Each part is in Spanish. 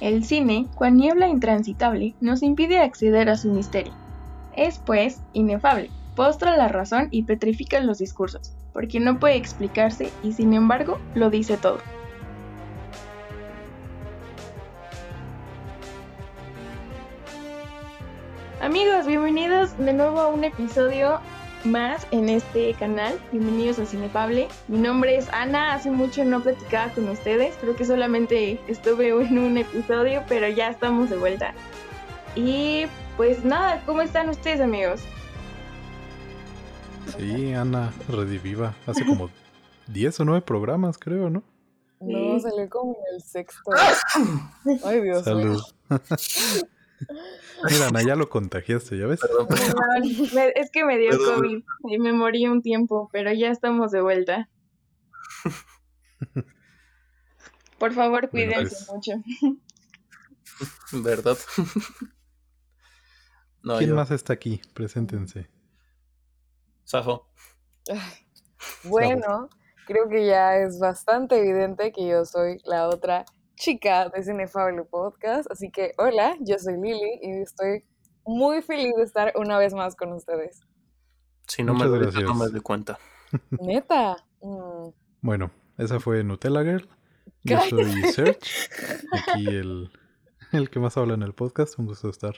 El cine, cual niebla intransitable, nos impide acceder a su misterio. Es, pues, inefable, postra la razón y petrifica los discursos, porque no puede explicarse y sin embargo lo dice todo. Amigos, bienvenidos de nuevo a un episodio más en este canal. Bienvenidos a Cinefable. Mi nombre es Ana. Hace mucho no platicaba con ustedes. Creo que solamente estuve en un episodio, pero ya estamos de vuelta. Y pues nada, ¿cómo están ustedes, amigos? Sí, Ana, rediviva. Hace como 10 o 9 programas, creo, ¿no? No, salió como el sexto. Ay, Dios Salud. Mira, Ana, ya lo contagiaste, ¿ya ves? Perdón, es que me dio COVID y me morí un tiempo, pero ya estamos de vuelta. Por favor, cuídense pues. mucho. ¿Verdad? No, ¿Quién más está aquí? Preséntense. Safo. Bueno, creo que ya es bastante evidente que yo soy la otra chica de Cinefable Podcast. Así que hola, yo soy Lili y estoy muy feliz de estar una vez más con ustedes. Si no Muchas me gracias. no me doy cuenta. Neta. Mm. Bueno, esa fue Nutella Girl. Yo soy Serge. Aquí el, el que más habla en el podcast. Un gusto estar.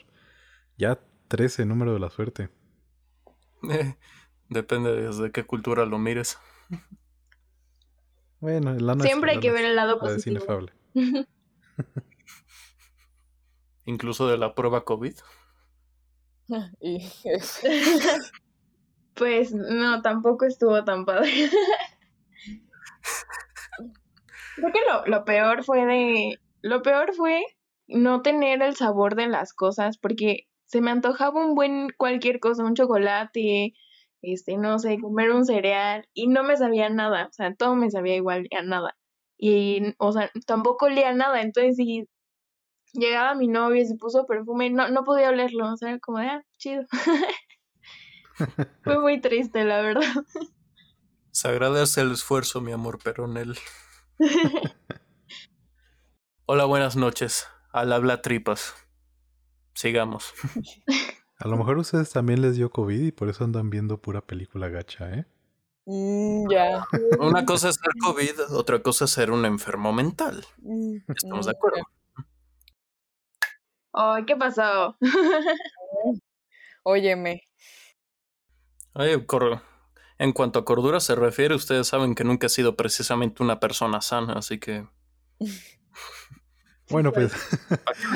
Ya 13, número de la suerte. Eh, depende desde qué cultura lo mires. Bueno, la nuestra, Siempre hay la que ver el lado nuestra, la de positivo. Incluso de la prueba COVID. Pues no, tampoco estuvo tan padre. Creo que lo, lo peor fue de. Lo peor fue no tener el sabor de las cosas, porque se me antojaba un buen cualquier cosa, un chocolate, este, no sé, comer un cereal, y no me sabía nada, o sea, todo me sabía igual a nada. Y, o sea, tampoco olía nada, entonces si llegaba mi novio y se puso perfume, no, no podía olerlo, o sea, como de, ah, chido. Fue muy triste, la verdad. Se agradece el esfuerzo, mi amor, pero en él. Hola, buenas noches. Al habla tripas. Sigamos. A lo mejor a ustedes también les dio COVID y por eso andan viendo pura película gacha, ¿eh? Mm, ya. Una cosa es ser COVID, otra cosa es ser un enfermo mental. Mm, Estamos mm, de acuerdo. Ay, ¿qué pasó? Óyeme. Oye, en cuanto a cordura se refiere, ustedes saben que nunca he sido precisamente una persona sana, así que Bueno, pues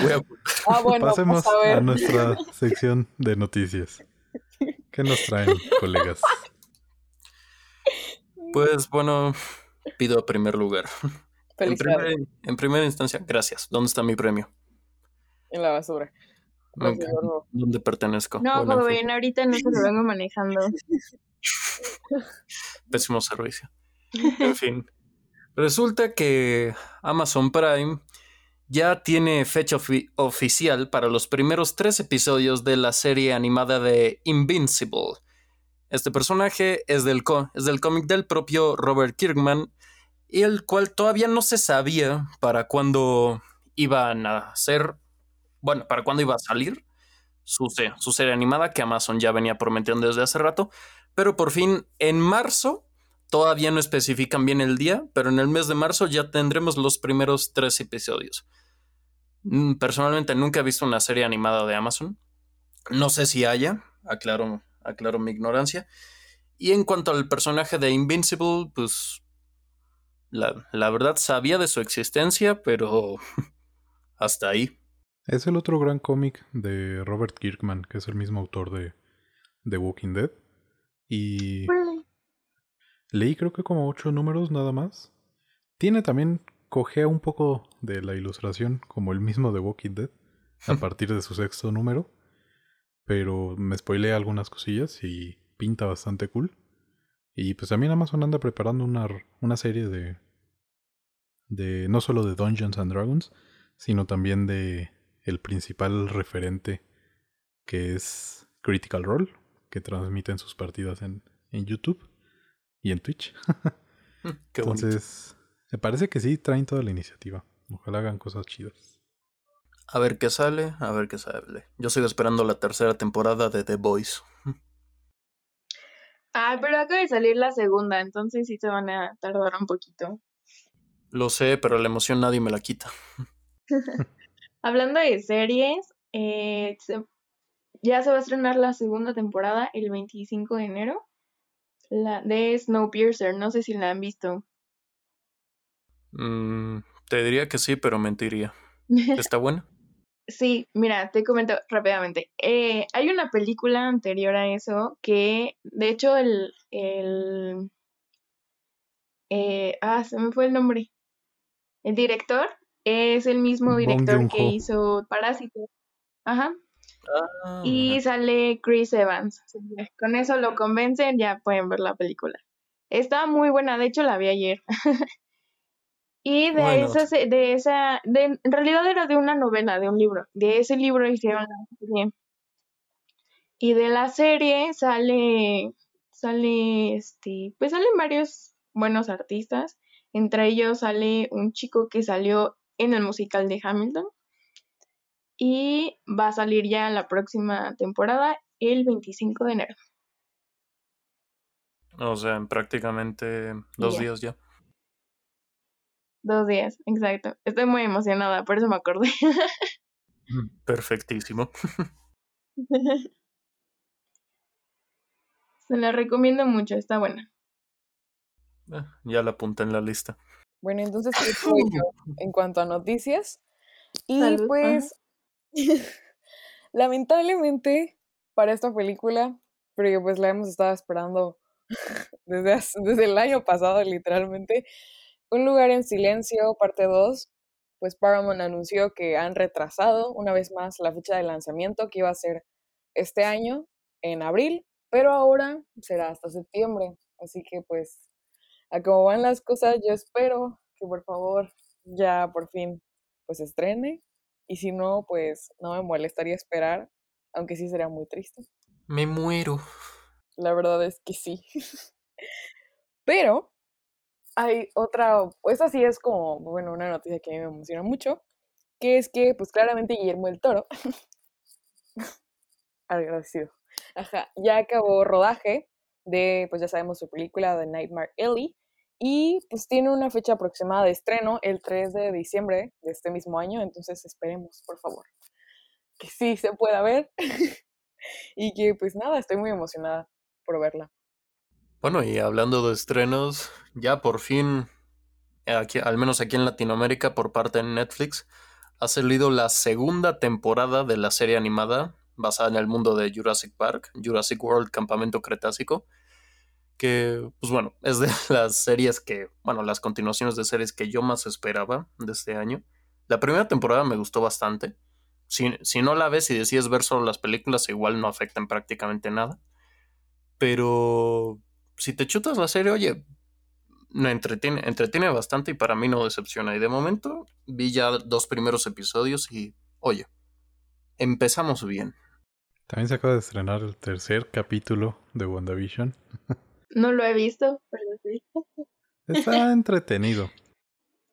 voy a- Ah, bueno, pasemos pues a ver. a nuestra sección de noticias. ¿Qué nos traen, colegas? Pues bueno, pido a primer lugar. En primera, en primera instancia, gracias. ¿Dónde está mi premio? En la basura. ¿Dónde pertenezco? No, en fin, joven, ahorita no se lo vengo manejando. pésimo servicio. En fin, resulta que Amazon Prime ya tiene fecha ofi- oficial para los primeros tres episodios de la serie animada de Invincible. Este personaje es del, es del cómic del propio Robert Kirkman, y el cual todavía no se sabía para cuándo iban a hacer, bueno, para cuándo iba a salir su, su serie animada que Amazon ya venía prometiendo desde hace rato, pero por fin en marzo, todavía no especifican bien el día, pero en el mes de marzo ya tendremos los primeros tres episodios. Mm, Personalmente nunca he visto una serie animada de Amazon. No sé si haya, aclaro, aclaro mi ignorancia. Y en cuanto al personaje de Invincible, pues la, la verdad sabía de su existencia, pero hasta ahí. Es el otro gran cómic de Robert Kirkman, que es el mismo autor de The Walking Dead. Y leí creo que como ocho números nada más. Tiene también, cojea un poco de la ilustración, como el mismo de Walking Dead, a partir de su sexto número. Pero me spoileé algunas cosillas y pinta bastante cool. Y pues también Amazon anda preparando una, una serie de, de. no solo de Dungeons and Dragons, sino también de el principal referente que es Critical Role, que transmiten sus partidas en, en YouTube y en Twitch. Qué. Entonces, me parece que sí traen toda la iniciativa. Ojalá hagan cosas chidas. A ver qué sale, a ver qué sale. Yo sigo esperando la tercera temporada de The Boys. Ah, pero acaba de salir la segunda, entonces sí se van a tardar un poquito. Lo sé, pero la emoción nadie me la quita. Hablando de series, eh, ya se va a estrenar la segunda temporada el 25 de enero. La de Snowpiercer, no sé si la han visto. Mm, te diría que sí, pero mentiría. ¿Está buena? Sí, mira, te comento rápidamente. Eh, hay una película anterior a eso que, de hecho, el, el eh, ah, se me fue el nombre. El director es el mismo director que hizo Parásito. Ajá. Ah, y sale Chris Evans. Con eso lo convencen, ya pueden ver la película. Está muy buena, de hecho la vi ayer. Y de esa, de esa, de, en realidad era de una novela, de un libro. De ese libro hicieron la serie. Y de la serie sale, sale, este, pues salen varios buenos artistas. Entre ellos sale un chico que salió en el musical de Hamilton. Y va a salir ya la próxima temporada el 25 de enero. O sea, en prácticamente dos días ya. Dos días, exacto. Estoy muy emocionada, por eso me acordé. Mm, perfectísimo. Se la recomiendo mucho, está buena. Eh, ya la apunté en la lista. Bueno, entonces en cuanto a noticias. Y pues, lamentablemente, para esta película, porque pues la hemos estado esperando desde, desde el año pasado, literalmente, un lugar en silencio, parte 2, pues Paramount anunció que han retrasado una vez más la fecha de lanzamiento que iba a ser este año, en abril, pero ahora será hasta septiembre. Así que pues, a cómo van las cosas, yo espero que por favor ya por fin pues estrene. Y si no, pues no me molestaría esperar, aunque sí sería muy triste. Me muero. La verdad es que sí. Pero hay otra, pues así es como, bueno, una noticia que a mí me emociona mucho, que es que, pues claramente Guillermo el Toro, agradecido, ajá, ya acabó rodaje de, pues ya sabemos, su película de Nightmare Ellie, y pues tiene una fecha aproximada de estreno el 3 de diciembre de este mismo año, entonces esperemos, por favor, que sí se pueda ver, y que pues nada, estoy muy emocionada por verla. Bueno, y hablando de estrenos, ya por fin, al menos aquí en Latinoamérica, por parte de Netflix, ha salido la segunda temporada de la serie animada basada en el mundo de Jurassic Park, Jurassic World Campamento Cretácico, que, pues bueno, es de las series que, bueno, las continuaciones de series que yo más esperaba de este año. La primera temporada me gustó bastante. Si, si no la ves y decides ver solo las películas, igual no afectan prácticamente nada. Pero si te chutas la serie, oye, me entretiene, entretiene bastante y para mí no decepciona. Y de momento vi ya dos primeros episodios y, oye, empezamos bien. También se acaba de estrenar el tercer capítulo de WandaVision. No lo he visto, pero sí. Está entretenido.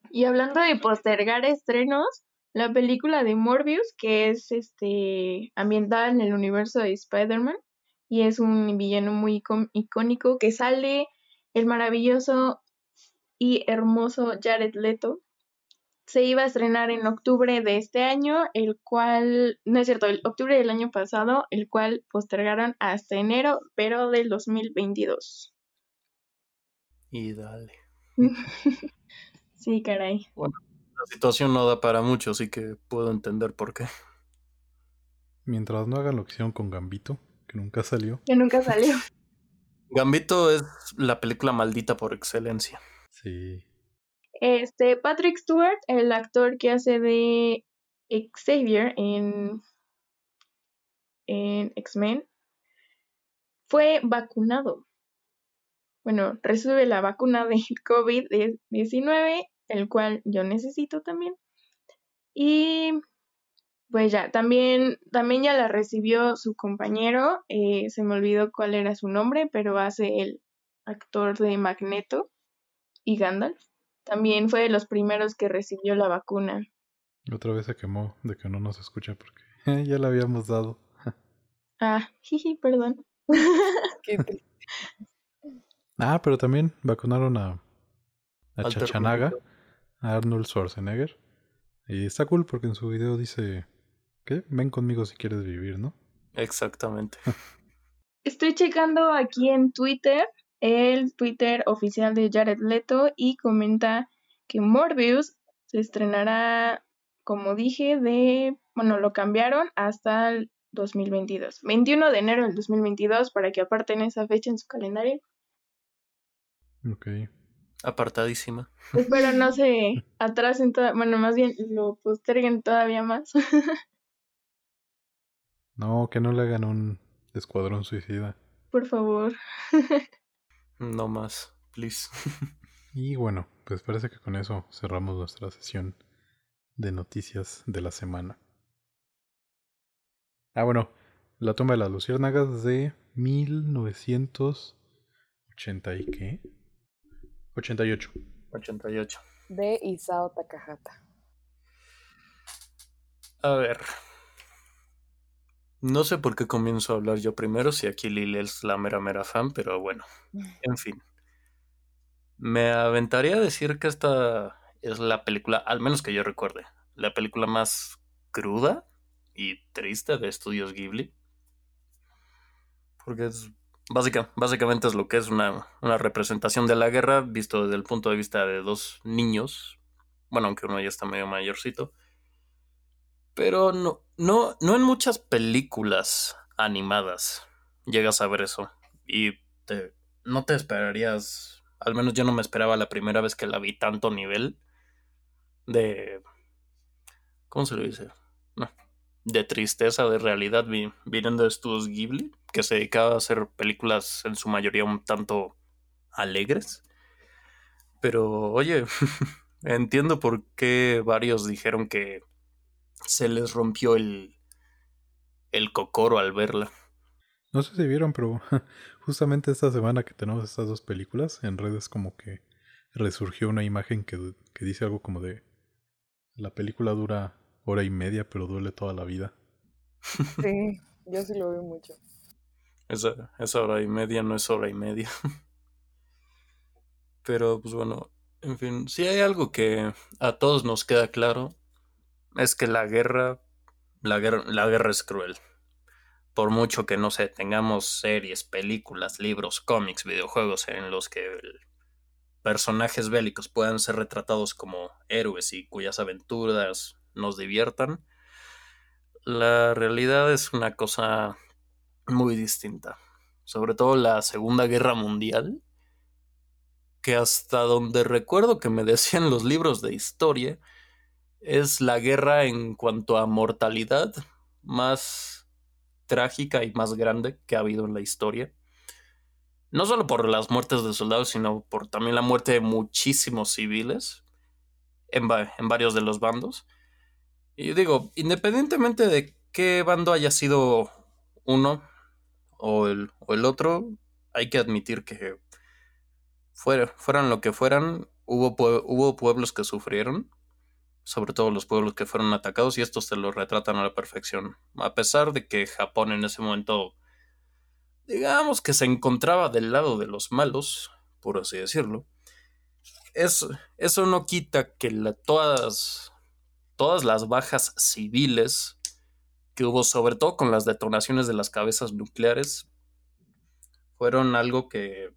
Y hablando de postergar estrenos, la película de Morbius, que es este ambientada en el universo de Spider-Man, y es un villano muy icónico que sale el maravilloso y hermoso Jared Leto. Se iba a estrenar en octubre de este año, el cual, no es cierto, el octubre del año pasado, el cual postergaron hasta enero, pero del 2022. Y dale. sí, caray. Bueno, la situación no da para mucho, así que puedo entender por qué. Mientras no hagan lo que hicieron con Gambito nunca salió. Que nunca salió. Gambito es la película maldita por excelencia. Sí. Este, Patrick Stewart, el actor que hace de Xavier en, en X-Men, fue vacunado. Bueno, recibe la vacuna de COVID-19, el cual yo necesito también. Y pues ya, también, también ya la recibió su compañero, eh, se me olvidó cuál era su nombre, pero hace el actor de Magneto y Gandalf. También fue de los primeros que recibió la vacuna. Otra vez se quemó de que no nos escucha porque ya la habíamos dado. ah, jiji, perdón. ah, pero también vacunaron a, a Chachanaga, a Arnold Schwarzenegger. Y está cool porque en su video dice que ven conmigo si quieres vivir, ¿no? Exactamente. Estoy checando aquí en Twitter, el Twitter oficial de Jared Leto, y comenta que Morbius se estrenará, como dije, de, bueno, lo cambiaron hasta el 2022. 21 de enero del 2022 para que aparten esa fecha en su calendario. Ok. Apartadísima. Espero no se atrasen, bueno, más bien lo posterguen todavía más. no, que no le hagan un escuadrón suicida. Por favor. no más, please. y bueno, pues parece que con eso cerramos nuestra sesión de noticias de la semana. Ah, bueno, la toma de las luciérnagas de 1980 y qué? 88. 88. De Isao Takahata. A ver. No sé por qué comienzo a hablar yo primero, si aquí Lili es la mera mera fan, pero bueno. En fin. Me aventaría a decir que esta es la película, al menos que yo recuerde, la película más cruda y triste de Estudios Ghibli. Porque es básicamente es lo que es una, representación de la guerra visto desde el punto de vista de dos niños. Bueno, aunque uno ya está medio mayorcito. Pero no, no, no en muchas películas animadas llegas a ver eso. Y te, no te esperarías, al menos yo no me esperaba la primera vez que la vi tanto nivel de... ¿Cómo se lo dice? No, de tristeza, de realidad, viniendo de Ghibli, que se dedicaba a hacer películas en su mayoría un tanto alegres. Pero, oye, entiendo por qué varios dijeron que se les rompió el, el cocoro al verla. No sé si vieron, pero justamente esta semana que tenemos estas dos películas, en redes como que resurgió una imagen que, que dice algo como de la película dura hora y media, pero duele toda la vida. Sí, yo sí lo veo mucho. Esa, esa hora y media no es hora y media. Pero, pues bueno, en fin, si hay algo que a todos nos queda claro, es que la guerra, la guerra, la guerra es cruel. Por mucho que no sé, tengamos series, películas, libros, cómics, videojuegos en los que personajes bélicos puedan ser retratados como héroes y cuyas aventuras nos diviertan, la realidad es una cosa muy distinta. Sobre todo la Segunda Guerra Mundial, que hasta donde recuerdo que me decían los libros de historia, es la guerra en cuanto a mortalidad más trágica y más grande que ha habido en la historia. No solo por las muertes de soldados, sino por también la muerte de muchísimos civiles en, en varios de los bandos. Y digo, independientemente de qué bando haya sido uno o el, o el otro, hay que admitir que fueran lo que fueran, hubo, hubo pueblos que sufrieron, sobre todo los pueblos que fueron atacados, y estos se lo retratan a la perfección. A pesar de que Japón en ese momento, digamos que se encontraba del lado de los malos, por así decirlo, eso, no quita que todas todas las bajas civiles que hubo, sobre todo con las detonaciones de las cabezas nucleares, fueron algo que,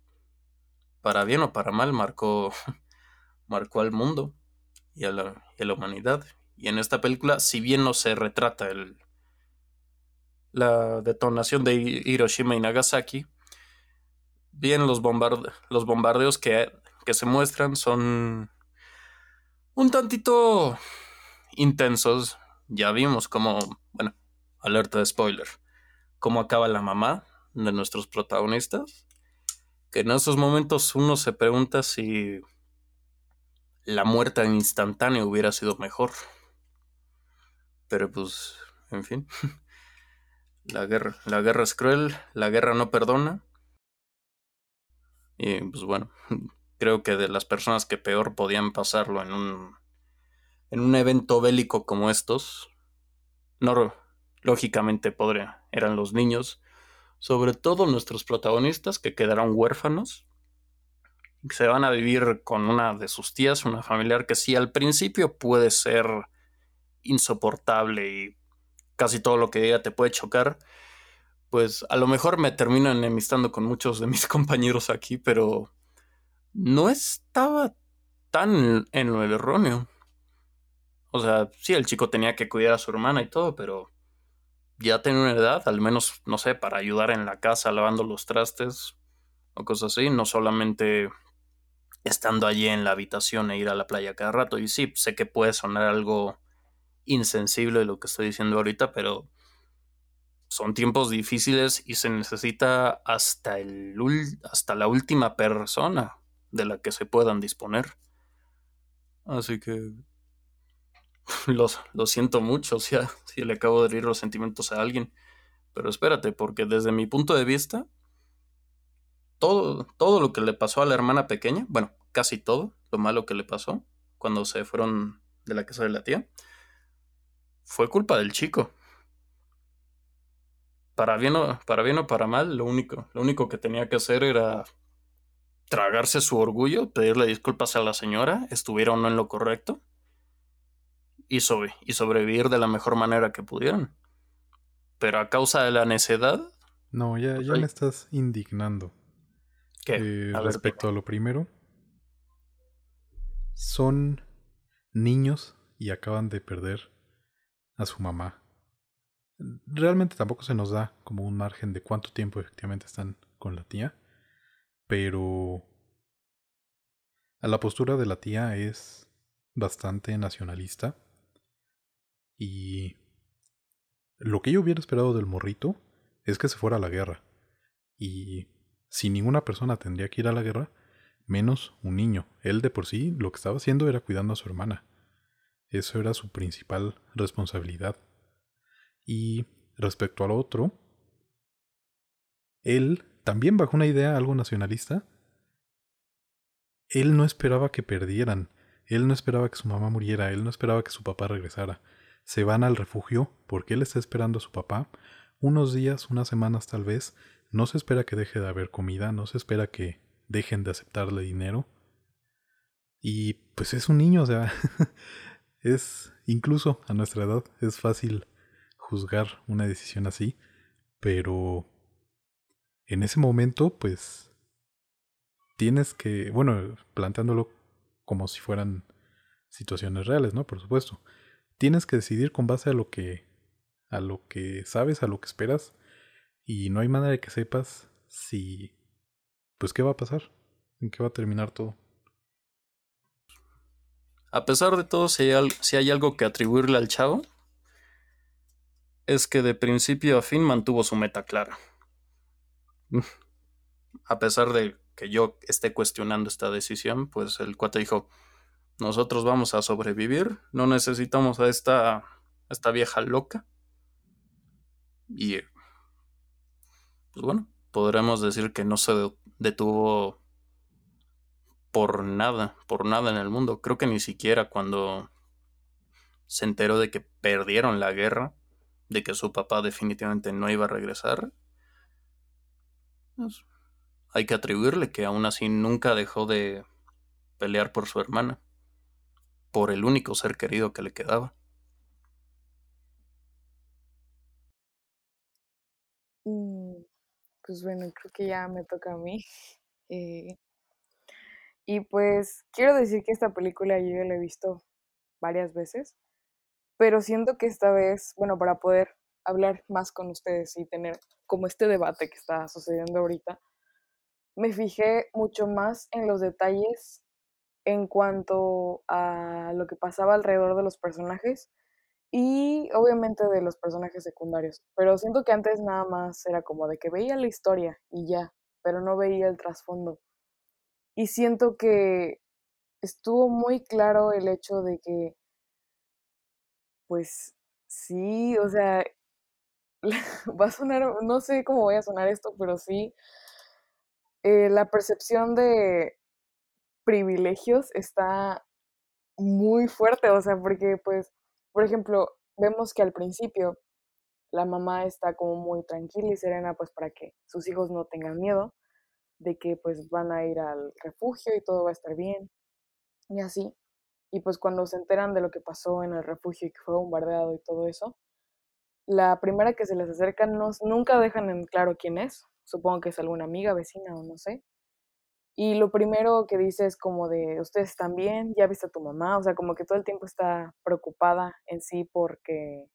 para bien o para mal, marcó, marcó al mundo y a, la, la humanidad. Y en esta película, si bien no se retrata el, la detonación de Hiroshima y Nagasaki, bien los, los bombardeos que, que se muestran son un tantito intensos. Ya vimos cómo, bueno, alerta de spoiler, cómo acaba la mamá de nuestros protagonistas. Que en esos momentos uno se pregunta si la muerte instantánea hubiera sido mejor. Pero pues, en fin. La guerra, la guerra es cruel, la guerra no perdona. Y pues bueno, creo que de las personas que peor podían pasarlo en un en un evento bélico como estos, no, lógicamente podría, eran los niños, sobre todo nuestros protagonistas que quedaron huérfanos, se van a vivir con una de sus tías, una familiar que sí al principio puede ser insoportable y casi todo lo que diga te puede chocar, pues a lo mejor me termino enemistando con muchos de mis compañeros aquí, pero no estaba tan en lo erróneo. O sea, sí, el chico tenía que cuidar a su hermana y todo, pero ya tenía una edad, al menos, no sé, para ayudar en la casa lavando los trastes o cosas así, no solamente estando allí en la habitación e ir a la playa cada rato. Y sí, sé que puede sonar algo insensible lo que estoy diciendo ahorita, pero son tiempos difíciles y se necesita hasta, el, hasta la última persona de la que se puedan disponer. Así que los, lo siento mucho si, si le acabo de herir los sentimientos a alguien. Pero espérate, porque desde mi punto de vista, todo, todo lo que le pasó a la hermana pequeña, bueno, casi todo lo malo que le pasó cuando se fueron de la casa de la tía, fue culpa del chico. Para bien o para, bien o para mal, lo único, lo único que tenía que hacer era tragarse su orgullo, pedirle disculpas a la señora, estuviera o no en lo correcto, y, sobre, y sobrevivir de la mejor manera que pudieran. Pero a causa de la necedad. No, ya, ya me estás indignando. ¿Qué? Eh, respecto a lo primero, son niños y acaban de perder a su mamá. Realmente tampoco se nos da como un margen de cuánto tiempo efectivamente están con la tía, pero a la postura de la tía es bastante nacionalista y lo que yo hubiera esperado del morrito es que se fuera a la guerra y si ninguna persona tendría que ir a la guerra, menos un niño. Él de por sí lo que estaba haciendo era cuidando a su hermana. Eso era su principal responsabilidad. Y respecto al otro, él también bajo una idea algo nacionalista. Él no esperaba que perdieran, él no esperaba que su mamá muriera, él no esperaba que su papá regresara. Se van al refugio porque él está esperando a su papá unos días, unas semanas tal vez, no se espera que deje de haber comida, no se espera que dejen de aceptarle dinero. Y pues es un niño, o sea, es incluso a nuestra edad es fácil juzgar una decisión así, pero en ese momento pues tienes que, bueno, planteándolo como si fueran situaciones reales, ¿no? Por supuesto. Tienes que decidir con base a lo que a lo que sabes, a lo que esperas y no hay manera de que sepas si pues qué va a pasar, en qué va a terminar todo. A pesar de todo, si hay, si hay algo que atribuirle al chavo, es que de principio a fin mantuvo su meta clara. A pesar de que yo esté cuestionando esta decisión, pues el cuate dijo, nosotros vamos a sobrevivir, no necesitamos a esta, a esta vieja loca. Y pues bueno, podremos decir que no se detuvo por nada, por nada en el mundo. Creo que ni siquiera cuando se enteró de que perdieron la guerra, de que su papá definitivamente no iba a regresar, pues, hay que atribuirle que aún así nunca dejó de pelear por su hermana, por el único ser querido que le quedaba. Pues bueno, creo que ya me toca a mí. Eh, y pues quiero decir que esta película yo la he visto varias veces, pero siento que esta vez, bueno, para poder hablar más con ustedes y tener como este debate que está sucediendo ahorita, me fijé mucho más en los detalles en cuanto a lo que pasaba alrededor de los personajes y obviamente de los personajes secundarios. Pero siento que antes nada más era como de que veía la historia y ya, pero no veía el trasfondo. Y siento que estuvo muy claro el hecho de que, pues sí, o sea, va a sonar, no sé cómo voy a sonar esto, pero sí, eh, la percepción de privilegios está muy fuerte, o sea, porque pues, por ejemplo, vemos que al principio la mamá está como muy tranquila y serena pues para que sus hijos no tengan miedo de que pues van a ir al refugio y todo va a estar bien y así. Y pues cuando se enteran de lo que pasó en el refugio y que fue bombardeado y todo eso, la primera que se les acerca no, nunca dejan en claro quién es. Supongo que es alguna amiga, vecina o no sé. Y lo primero que dice es como de, ustedes están bien, ya viste a tu mamá, o sea, como que todo el tiempo está preocupada en sí porque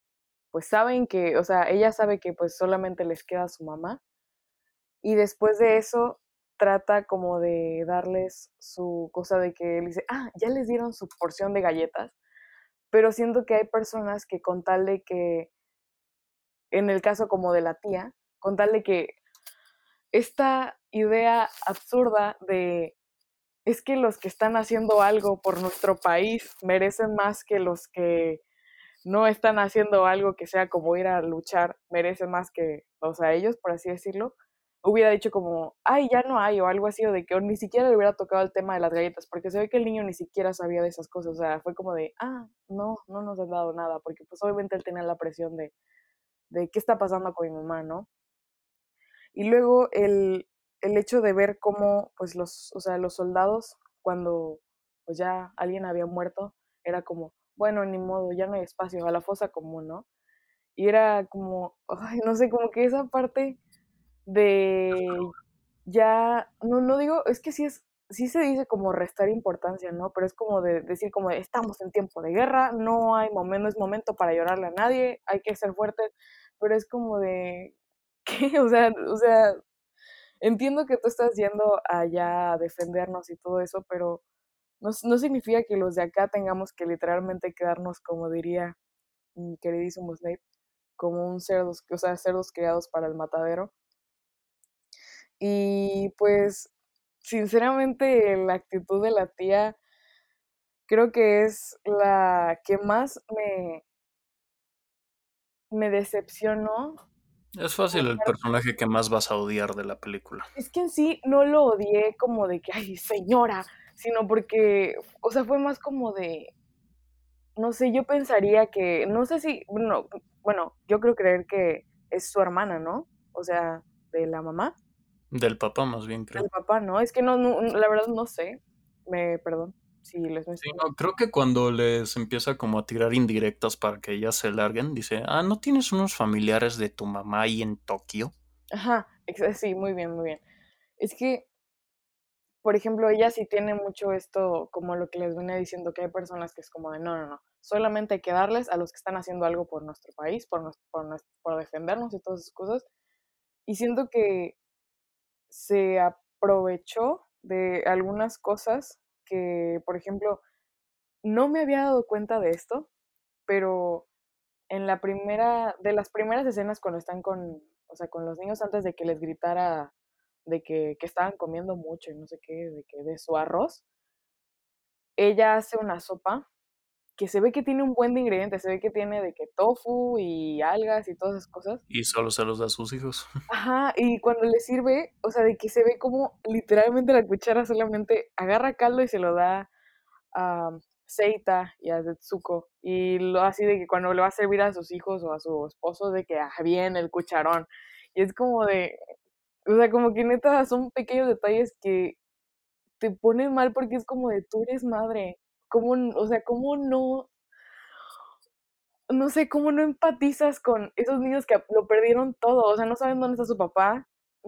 pues saben que, o sea, ella sabe que pues solamente les queda su mamá. Y después de eso trata como de darles su cosa de que él dice, ah, ya les dieron su porción de galletas, pero siento que hay personas que con tal de que, en el caso como de la tía, con tal de que esta idea absurda de es que los que están haciendo algo por nuestro país merecen más que los que no están haciendo algo que sea como ir a luchar, merecen más que, o sea, ellos, por así decirlo hubiera dicho como, ay, ya no hay, o algo así, o de que ni siquiera le hubiera tocado el tema de las galletas, porque se ve que el niño ni siquiera sabía de esas cosas, o sea, fue como de, ah, no, no nos han dado nada, porque pues obviamente él tenía la presión de, de qué está pasando con mi mamá, ¿no? Y luego el, el hecho de ver cómo, pues los, o sea, los soldados, cuando pues ya alguien había muerto, era como, bueno, ni modo, ya no hay espacio, a la fosa común, ¿no? Y era como, no sé, como que esa parte de ya, no, no digo, es que sí es, sí se dice como restar importancia, ¿no? Pero es como de decir como estamos en tiempo de guerra, no hay momento, no es momento para llorarle a nadie, hay que ser fuertes, pero es como de, ¿qué? O sea, o sea, entiendo que tú estás yendo allá a defendernos y todo eso, pero no, no significa que los de acá tengamos que literalmente quedarnos, como diría mi queridísimo Snape, como un cerdos, o sea, cerdos criados para el matadero. Y pues, sinceramente, la actitud de la tía creo que es la que más me, me decepcionó. Es fácil el personaje que más vas a odiar de la película. Es que en sí no lo odié como de que, ay, señora, sino porque, o sea, fue más como de, no sé, yo pensaría que, no sé si, bueno, bueno, yo creo creer que es su hermana, ¿no? O sea, de la mamá. Del papá, más bien, creo. Del papá, no, es que no, la verdad no sé. Me, perdón, si les sí, no, creo que cuando les empieza como a tirar indirectas para que ellas se larguen, dice, ah, ¿no tienes unos familiares de tu mamá ahí en Tokio? Ajá, sí, muy bien, muy bien. Es que, por ejemplo, ella sí tiene mucho esto, como lo que les venía diciendo, que hay personas que es como de, no, no, no, solamente hay que darles a los que están haciendo algo por nuestro país, por, por, por defendernos y todas esas cosas. Y siento que se aprovechó de algunas cosas que, por ejemplo, no me había dado cuenta de esto, pero en la primera, de las primeras escenas cuando están con, o sea, con los niños antes de que les gritara de que, que estaban comiendo mucho y no sé qué, de que de su arroz, ella hace una sopa que se ve que tiene un buen de ingredientes, se ve que tiene de que tofu y algas y todas esas cosas. Y solo se los da a sus hijos. Ajá, y cuando le sirve, o sea, de que se ve como literalmente la cuchara solamente agarra caldo y se lo da a Seita y a Zetsuko. Y lo así de que cuando le va a servir a sus hijos o a su esposo, de que ah, bien el cucharón. Y es como de, o sea, como que neta son pequeños detalles que te ponen mal porque es como de tú eres madre ¿Cómo, o sea, cómo no, no sé, cómo no empatizas con esos niños que lo perdieron todo? O sea, no saben dónde está su papá,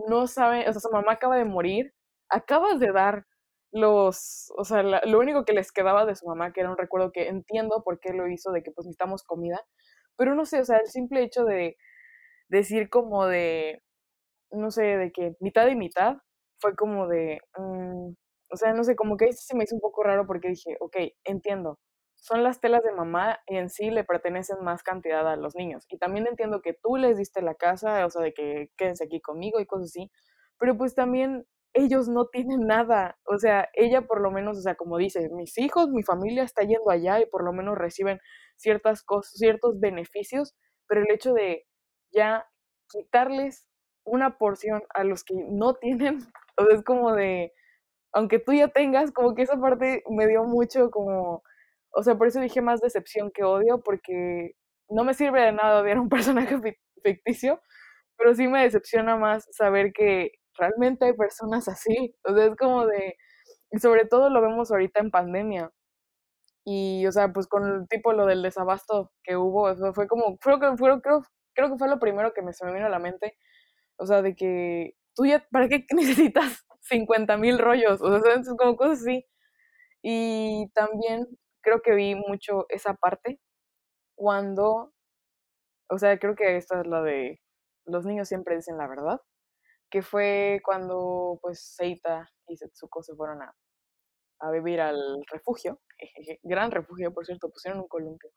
no saben, o sea, su mamá acaba de morir, acabas de dar los, o sea, lo único que les quedaba de su mamá, que era un recuerdo que entiendo por qué lo hizo, de que pues necesitamos comida, pero no sé, o sea, el simple hecho de decir como de, no sé, de que mitad y mitad, fue como de, mm, o sea, no sé, como que se me hizo un poco raro porque dije, ok, entiendo, son las telas de mamá y en sí le pertenecen más cantidad a los niños. Y también entiendo que tú les diste la casa, o sea, de que quédense aquí conmigo y cosas así, pero pues también ellos no tienen nada. O sea, ella por lo menos, o sea, como dice, mis hijos, mi familia está yendo allá y por lo menos reciben ciertas cosas, ciertos beneficios, pero el hecho de ya quitarles una porción a los que no tienen, o sea, es como de, aunque tú ya tengas, como que esa parte me dio mucho como, o sea, por eso dije más decepción que odio, porque no me sirve de nada odiar a un personaje ficticio, pero sí me decepciona más saber que realmente hay personas así. O sea, es como de, y sobre todo lo vemos ahorita en pandemia. Y, o sea, pues con el tipo lo del desabasto que hubo, eso fue como, creo que, fue, creo, creo que fue lo primero que me, se me vino a la mente. O sea, de que tú ya, ¿para qué necesitas 50 mil rollos? O sea, es como cosas así. Y también creo que vi mucho esa parte cuando, o sea, creo que esta es la de los niños siempre dicen la verdad, que fue cuando pues Seita y Setsuko se fueron a, a vivir al refugio, gran refugio por cierto, pusieron un columpio.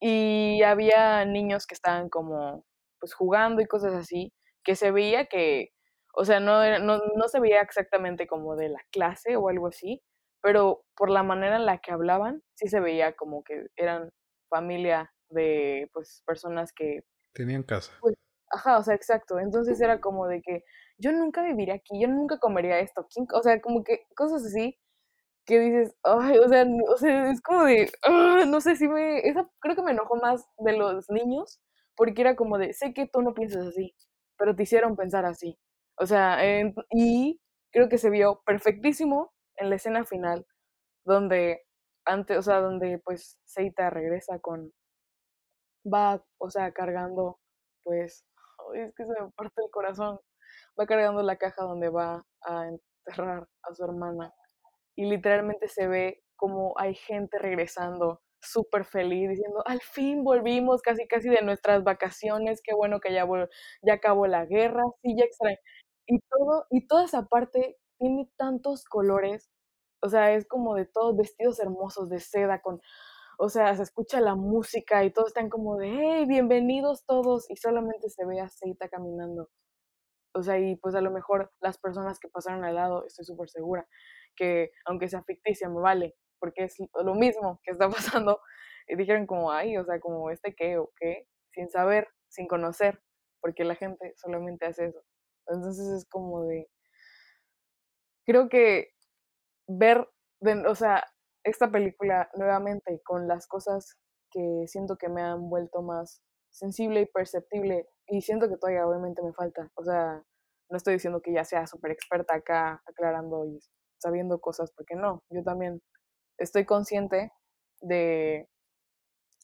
Y había niños que estaban como pues jugando y cosas así, que se veía que, o sea, no, no, no se veía exactamente como de la clase o algo así, pero por la manera en la que hablaban, sí se veía como que eran familia de pues personas que tenían casa. Pues, ajá, o sea, exacto. Entonces era como de que yo nunca viviría aquí, yo nunca comería esto. O sea, como que cosas así que dices, ay, o sea, o sea es como de, ah, no sé si me, esa creo que me enojó más de los niños, porque era como de, sé que tú no piensas así, pero te hicieron pensar así. O sea, y creo que se vio perfectísimo en la escena final, donde antes, o sea, donde pues Seita regresa con, va, o sea, cargando, pues, es que se me parte el corazón, va cargando la caja donde va a enterrar a su hermana y literalmente se ve como hay gente regresando súper feliz diciendo al fin volvimos casi casi de nuestras vacaciones qué bueno que ya ya acabó la guerra sí ya extraño y todo y toda esa parte tiene tantos colores o sea, es como de todos vestidos hermosos de seda con, o sea, se escucha la música y todos están como de, hey, bienvenidos todos y solamente se ve a Seita caminando. O sea, y pues a lo mejor las personas que pasaron al lado, estoy súper segura, que aunque sea ficticia, me vale, porque es lo mismo que está pasando. Y dijeron como, ay, o sea, como este qué o qué, sin saber, sin conocer, porque la gente solamente hace eso. Entonces es como de, creo que ver, o sea, esta película nuevamente con las cosas que siento que me han vuelto más sensible y perceptible y siento que todavía obviamente me falta, o sea, no estoy diciendo que ya sea súper experta acá aclarando y sabiendo cosas, porque no, yo también estoy consciente de,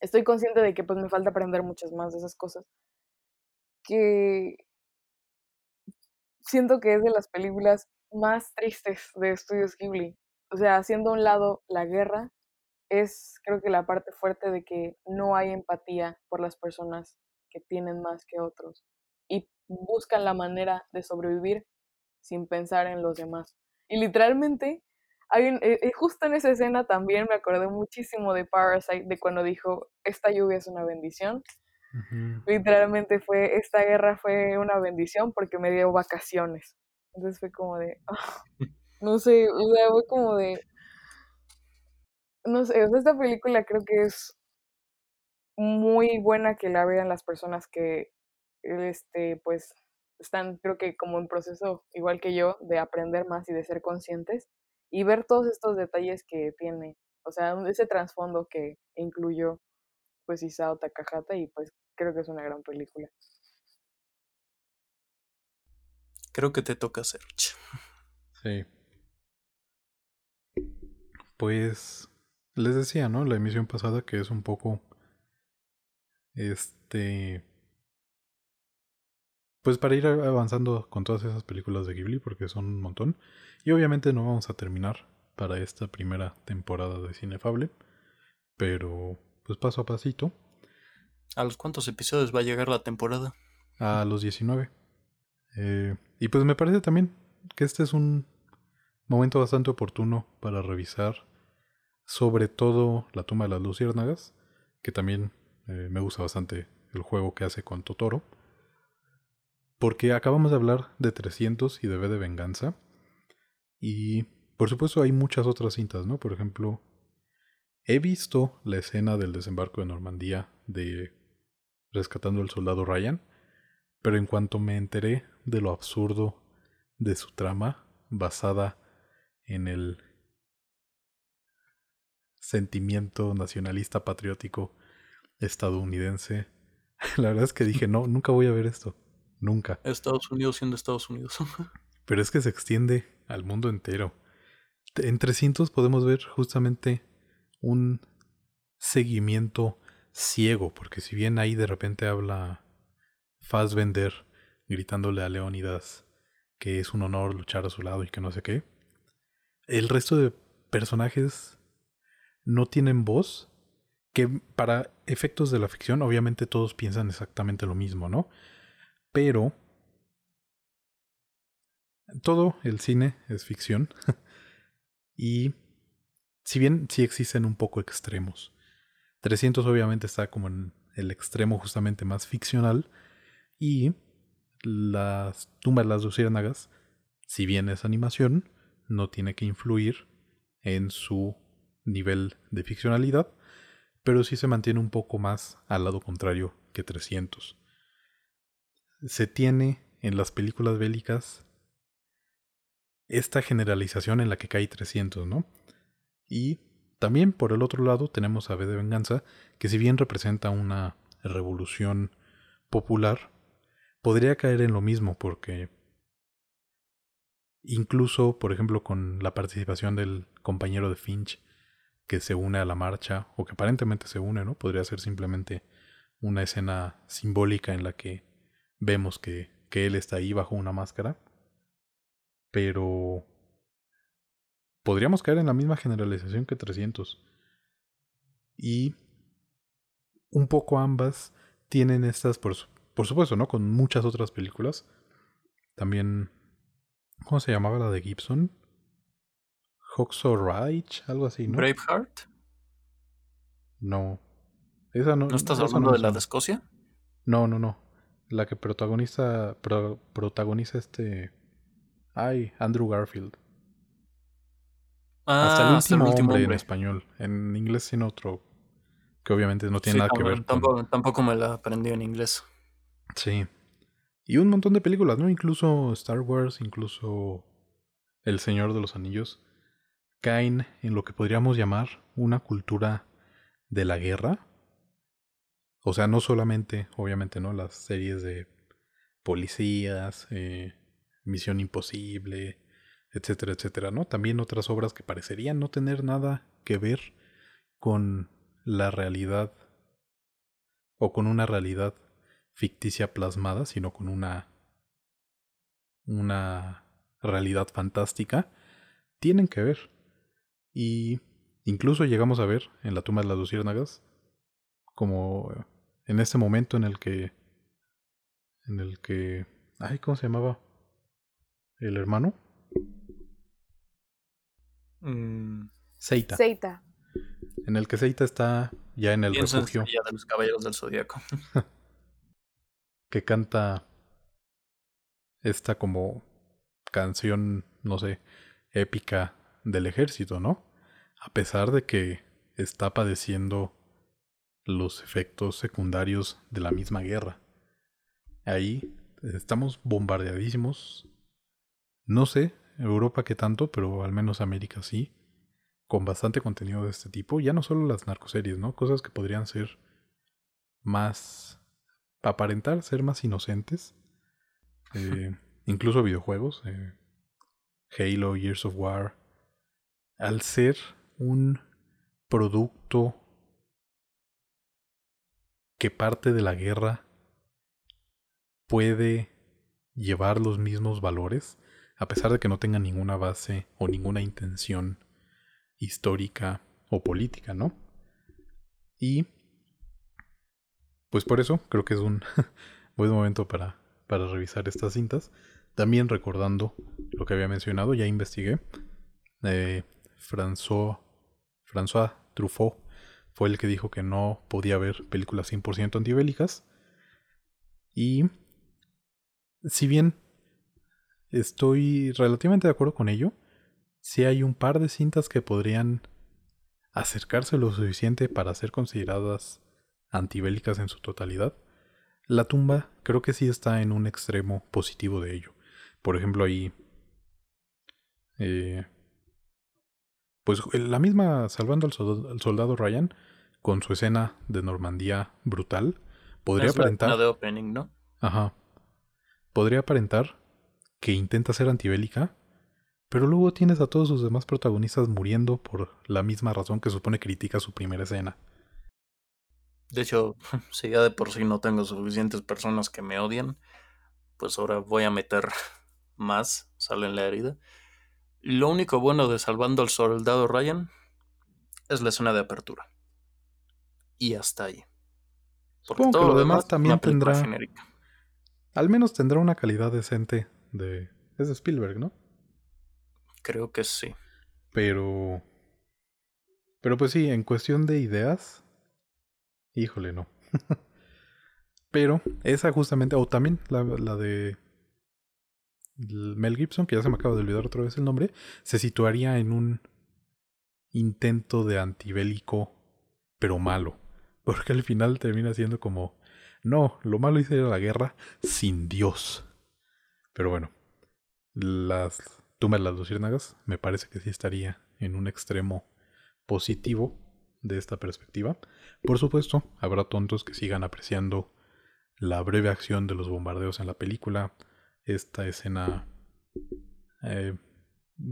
estoy consciente de que pues me falta aprender muchas más de esas cosas, que siento que es de las películas más tristes de Estudios Ghibli. O sea, haciendo a un lado la guerra, es creo que la parte fuerte de que no hay empatía por las personas que tienen más que otros y buscan la manera de sobrevivir sin pensar en los demás. Y literalmente, hay eh, eh, justo en esa escena también me acordé muchísimo de Parasite, de cuando dijo, esta lluvia es una bendición. Literalmente fue, esta guerra fue una bendición porque me dio vacaciones. Entonces fue como de, ah, no sé, o sea, fue como de, no sé, esta película creo que es muy buena que la vean las personas que, este, pues, están, creo que como en proceso, igual que yo, de aprender más y de ser conscientes y ver todos estos detalles que tiene, o sea, ese trasfondo que incluyó, pues, Isao Takahata y pues creo que es una gran película. Creo que te toca, hacer Sí. Pues les decía, ¿no? La emisión pasada que es un poco este pues para ir avanzando con todas esas películas de Ghibli porque son un montón y obviamente no vamos a terminar para esta primera temporada de Cinefable, pero pues paso a pasito. ¿A los cuántos episodios va a llegar la temporada? A los 19. Eh, y pues me parece también que este es un momento bastante oportuno para revisar sobre todo la tumba de las luciérnagas, que también eh, me gusta bastante el juego que hace con Totoro, porque acabamos de hablar de 300 y de V de Venganza, y por supuesto hay muchas otras cintas, ¿no? Por ejemplo, he visto la escena del desembarco de Normandía de rescatando al soldado Ryan, pero en cuanto me enteré de lo absurdo de su trama basada en el sentimiento nacionalista patriótico estadounidense. La verdad es que dije, no, nunca voy a ver esto. Nunca. Estados Unidos siendo Estados Unidos. Pero es que se extiende al mundo entero. En 300 podemos ver justamente un seguimiento ciego, porque si bien ahí de repente habla Fassbender gritándole a Leónidas que es un honor luchar a su lado y que no sé qué, el resto de personajes no tienen voz, que para efectos de la ficción obviamente todos piensan exactamente lo mismo, ¿no? Pero todo el cine es ficción y si bien sí existen un poco extremos, 300 obviamente está como en el extremo justamente más ficcional y las tumbas de las luciérnagas, si bien es animación, no tiene que influir en su nivel de ficcionalidad, pero sí se mantiene un poco más al lado contrario que 300. Se tiene en las películas bélicas esta generalización en la que cae 300, ¿no? Y también por el otro lado tenemos a V de Venganza, que si bien representa una revolución popular, podría caer en lo mismo porque incluso, por ejemplo, con la participación del compañero de Finch que se une a la marcha, o que aparentemente se une, ¿no? Podría ser simplemente una escena simbólica en la que vemos que, que él está ahí bajo una máscara. Pero podríamos caer en la misma generalización que 300. Y un poco ambas tienen estas, por, por supuesto, ¿no? Con muchas otras películas. También, ¿cómo se llamaba la de Gibson? Hacksaw Ridge, algo así, ¿no? Braveheart. No. Esa no. ¿No estás hablando de la de Escocia? No, no, no. La que protagoniza protagoniza este ay, Andrew Garfield. Hasta el último, hasta el último hombre, en español. En inglés tiene otro que obviamente no tiene Sí, nada que ver. tampoco, con... tampoco me la aprendí en inglés. Sí. Y un montón de películas, ¿no? Incluso Star Wars, incluso El Señor de los Anillos, caen en lo que podríamos llamar una cultura de la guerra. O sea, no solamente, obviamente, ¿no? Las series de policías, eh, Misión Imposible, etcétera, etcétera, ¿no? También otras obras que parecerían no tener nada que ver con la realidad o con una realidad ficticia plasmada, sino con una una realidad fantástica, tienen que ver. Y incluso llegamos a ver en la tumba de las luciérnagas como en este momento en el que en el que ay, ¿cómo se llamaba? el hermano Mm, Seita. Seita. En el que Seita está ya en el pienso en refugio Estrella de los Caballeros del Zodíaco. que canta esta como canción, no sé, épica del ejército, ¿no? A pesar de que está padeciendo los efectos secundarios de la misma guerra. Ahí estamos bombardeadísimos. No sé, Europa qué tanto, pero al menos América sí. Con bastante contenido de este tipo. Ya no solo las narcoseries, ¿no? Cosas que podrían ser más aparentar ser más inocentes. Eh, incluso videojuegos. Eh, Halo, Years of War. Al ser un producto que parte de la guerra puede llevar los mismos valores, a pesar de que no tenga ninguna base o ninguna intención histórica o política, ¿no? Y pues por eso creo que es un buen momento para, para revisar estas cintas. También recordando lo que había mencionado, ya investigué. Eh, François, François Truffaut fue el que dijo que no podía haber películas 100% antibélicas. Y si bien estoy relativamente de acuerdo con ello, sí hay un par de cintas que podrían acercarse lo suficiente para ser consideradas antibélicas en su totalidad. La tumba creo que sí está en un extremo positivo de ello. Por ejemplo, ahí... Eh, pues la misma Salvando al Soldado, Ryan, con su escena de Normandía brutal, podría aparentar... de opening, ¿no? Ajá. Podría aparentar que intenta ser antibélica, pero luego tienes a todos sus demás protagonistas muriendo por la misma razón que supone critica su primera escena. De hecho, si ya de por sí no tengo suficientes personas que me odian, pues ahora voy a meter más, sale en la herida. Lo único bueno de Salvando al Soldado Ryan es la escena de apertura. Y hasta ahí. Porque todo lo demás también tendrá. Al menos tendrá una calidad decente de. Es de Spielberg, ¿no? Creo que sí. Pero. Pero pues sí, en cuestión de ideas. Híjole, no. Pero esa justamente. O también la, la de Mel Gibson, que ya se me acaba de olvidar otra vez el nombre, se situaría en un intento de antibélico, pero malo. Porque al final termina siendo como, no, lo malo a la guerra sin Dios. Pero bueno, las tumbas de las luciérnagas me parece que sí estaría en un extremo positivo de esta perspectiva. Por supuesto, habrá tontos que sigan apreciando la breve acción de los bombardeos en la película, esta escena eh,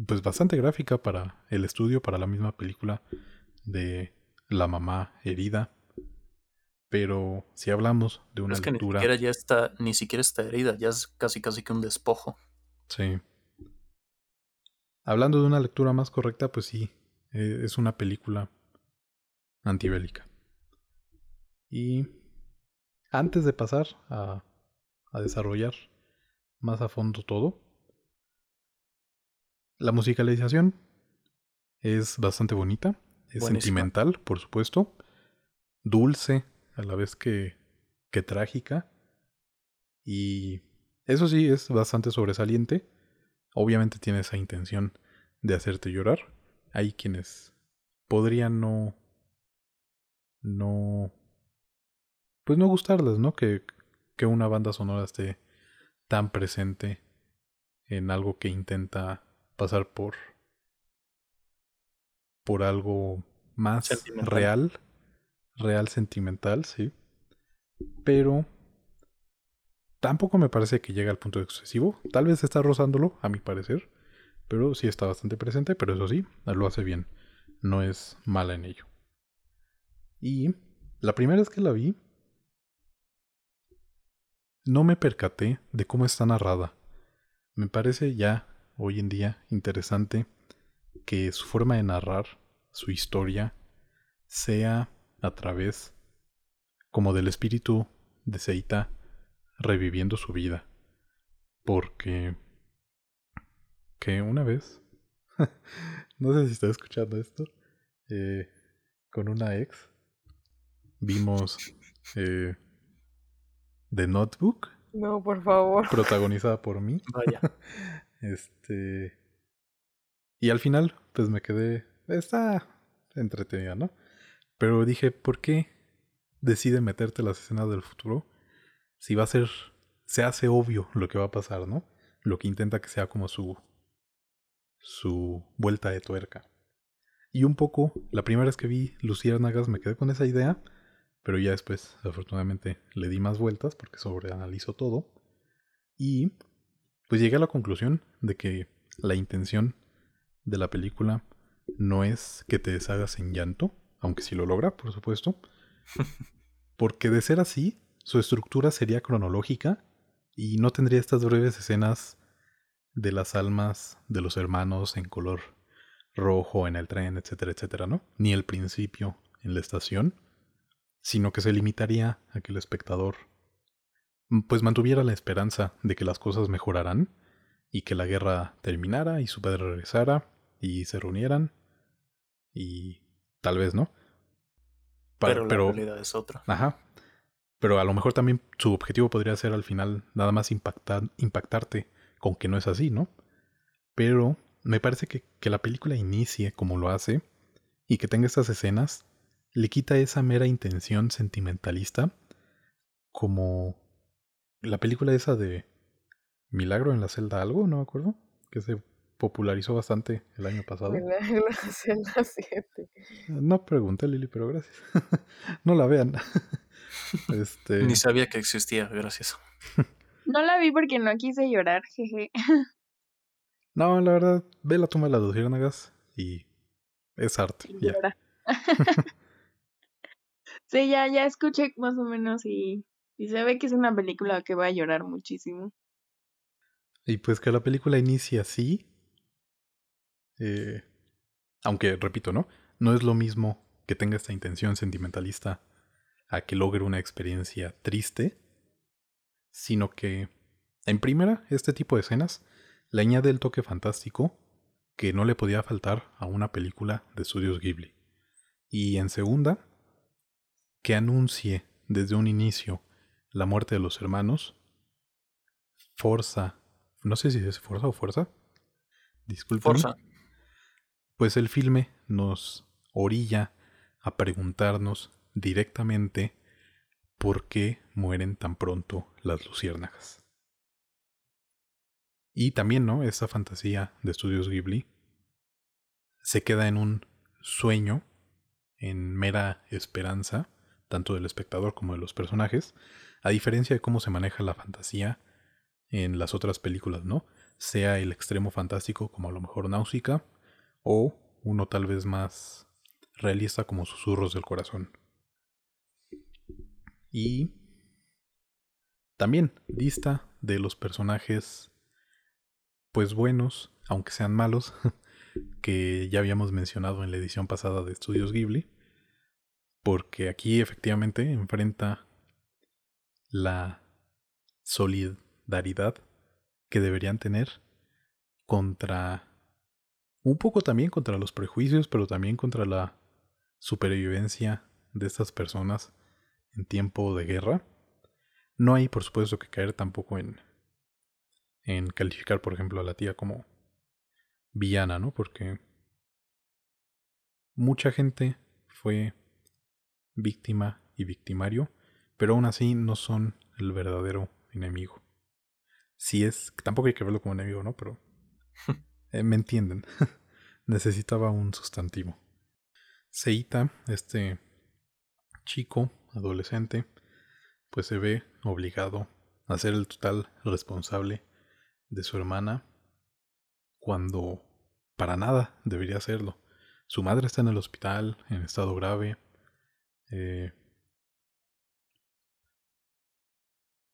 pues bastante gráfica para el estudio, para la misma película de la mamá herida. Pero si hablamos de una es que. Ni siquiera ya está, ni siquiera está herida, ya es casi casi que un despojo. Sí. Hablando de una lectura más correcta, pues sí, eh, es una película antibélica. Y antes de pasar a, a desarrollar más a fondo todo. La musicalización es bastante bonita, es sentimental, por supuesto, dulce a la vez que, que trágica y eso sí es bastante sobresaliente. Obviamente tiene esa intención de hacerte llorar. Hay quienes podrían no no pues no gustarles, ¿no? Que, que una banda sonora esté tan presente en algo que intenta pasar por por algo más real, real sentimental, sí. Pero tampoco me parece que llegue al punto excesivo. Tal vez está rozándolo, a mi parecer, pero sí está bastante presente, pero eso sí, lo hace bien. No es mala en ello. Y la primera vez que la vi, no me percaté de cómo está narrada. Me parece ya, hoy en día, interesante que su forma de narrar su historia sea a través como del espíritu de Seita reviviendo su vida. Porque que una vez, no sé si está escuchando esto, eh, con una ex, vimos eh, The Notebook. No, por favor. Protagonizada por mí. Vaya. este. Y al final, pues me quedé. Está entretenida, ¿no? Pero dije, ¿por qué decide meterte las escenas del futuro? Si va a ser. Se hace obvio lo que va a pasar, ¿no? Lo que intenta que sea como su. su vuelta de tuerca. Y un poco, la primera vez que vi Luciérnagas me quedé con esa idea pero ya después, afortunadamente, le di más vueltas porque sobreanalizo todo. Y pues llegué a la conclusión de que la intención de la película no es que te deshagas en llanto, aunque sí lo logra, por supuesto. Porque de ser así, su estructura sería cronológica y no tendría estas breves escenas de las almas de los hermanos en color rojo en el tren, etcétera, etcétera, ¿no? Ni el principio en la estación sino que se limitaría a que el espectador mm, pues mantuviera la esperanza de que las cosas mejorarán y que la guerra terminara y su padre regresara y se reunieran y tal vez no. pero, la realidad es otra. Ajá. Pero a lo mejor también su objetivo podría ser al final nada más impactar, impactarte con que no es así, ¿no? Pero me parece que, que la película inicie como lo hace y que tenga estas escenas le quita esa mera intención sentimentalista como la película esa de Milagro en la celda algo, no me acuerdo, que se popularizó bastante el año pasado. Milagro Zelda 7. No pregunté, Lili, pero gracias. no la vean. este... Ni sabía que existía, gracias. No la vi porque no quise llorar, jeje. No, la verdad, ve la tumba de las luciérnagas y es arte. Ya. Llora. sí, ya, ya escuché más o menos y, y se ve que es una película que va a llorar muchísimo. Y pues que la película inicia así. Eh, aunque, repito, ¿no? No es lo mismo que tenga esta intención sentimentalista a que logre una experiencia triste, sino que, en primera, este tipo de escenas le añade el toque fantástico que no le podía faltar a una película de estudios Ghibli. Y en segunda, que anuncie desde un inicio la muerte de los hermanos, forza, no sé si es fuerza o fuerza, disculpen, Forza. Pues el filme nos orilla a preguntarnos directamente por qué mueren tan pronto las luciérnagas. Y también, ¿no? Esa fantasía de estudios Ghibli se queda en un sueño, en mera esperanza, tanto del espectador como de los personajes, a diferencia de cómo se maneja la fantasía en las otras películas, ¿no? Sea el extremo fantástico como a lo mejor Náusica, o uno tal vez más realista como Susurros del Corazón. Y también dista de los personajes pues buenos, aunque sean malos, que ya habíamos mencionado en la edición pasada de Estudios Ghibli, porque aquí efectivamente enfrenta la solidaridad que deberían tener contra un poco también contra los prejuicios, pero también contra la supervivencia de estas personas en tiempo de guerra. No hay, por supuesto, que caer tampoco en, en calificar, por ejemplo, a la tía como villana, ¿no? Porque mucha gente fue víctima y victimario, pero aún así no son el verdadero enemigo. Si es, tampoco hay que verlo como enemigo, ¿no? Pero eh, me entienden. Necesitaba un sustantivo. Seita, este chico, adolescente, pues se ve obligado a ser el total responsable de su hermana cuando para nada debería hacerlo. Su madre está en el hospital en estado grave. Eh,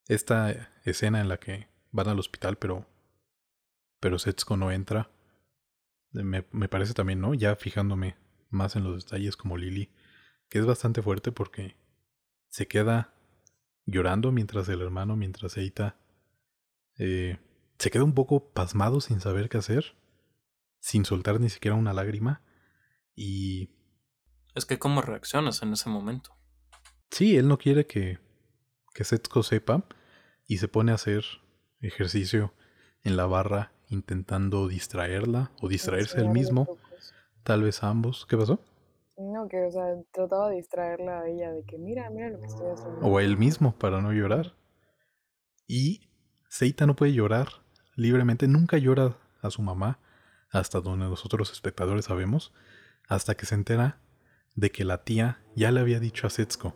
esta escena en la que van al hospital pero pero Setsuko no entra me, me parece también, ¿no? Ya fijándome más en los detalles como Lily, que es bastante fuerte porque se queda llorando mientras el hermano, mientras Eita, eh, se queda un poco pasmado sin saber qué hacer, sin soltar ni siquiera una lágrima. Y Es que cómo reaccionas en ese momento. sí, él no quiere que, que Setsuko sepa y se pone a hacer ejercicio en la barra intentando distraerla o distraerse él mismo, tal vez ambos. ¿Qué pasó? No, que, o sea, trataba de distraerla a ella de que mira, mira lo que estoy haciendo. o a él mismo para no llorar. Y Seita no puede llorar libremente, nunca llora a su mamá, hasta donde nosotros espectadores sabemos, hasta que se entera de que la tía ya le había dicho a Setsuko.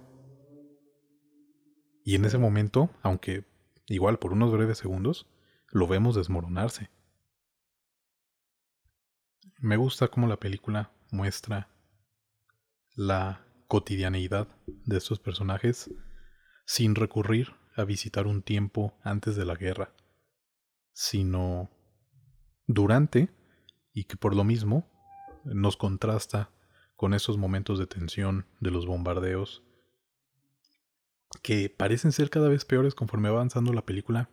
Y en ese momento, aunque igual por unos breves segundos, lo vemos desmoronarse. Me gusta cómo la película muestra la cotidianeidad de estos personajes sin recurrir a visitar un tiempo antes de la guerra, sino durante y que por lo mismo nos contrasta con esos momentos de tensión de los bombardeos que parecen ser cada vez peores conforme va avanzando la película,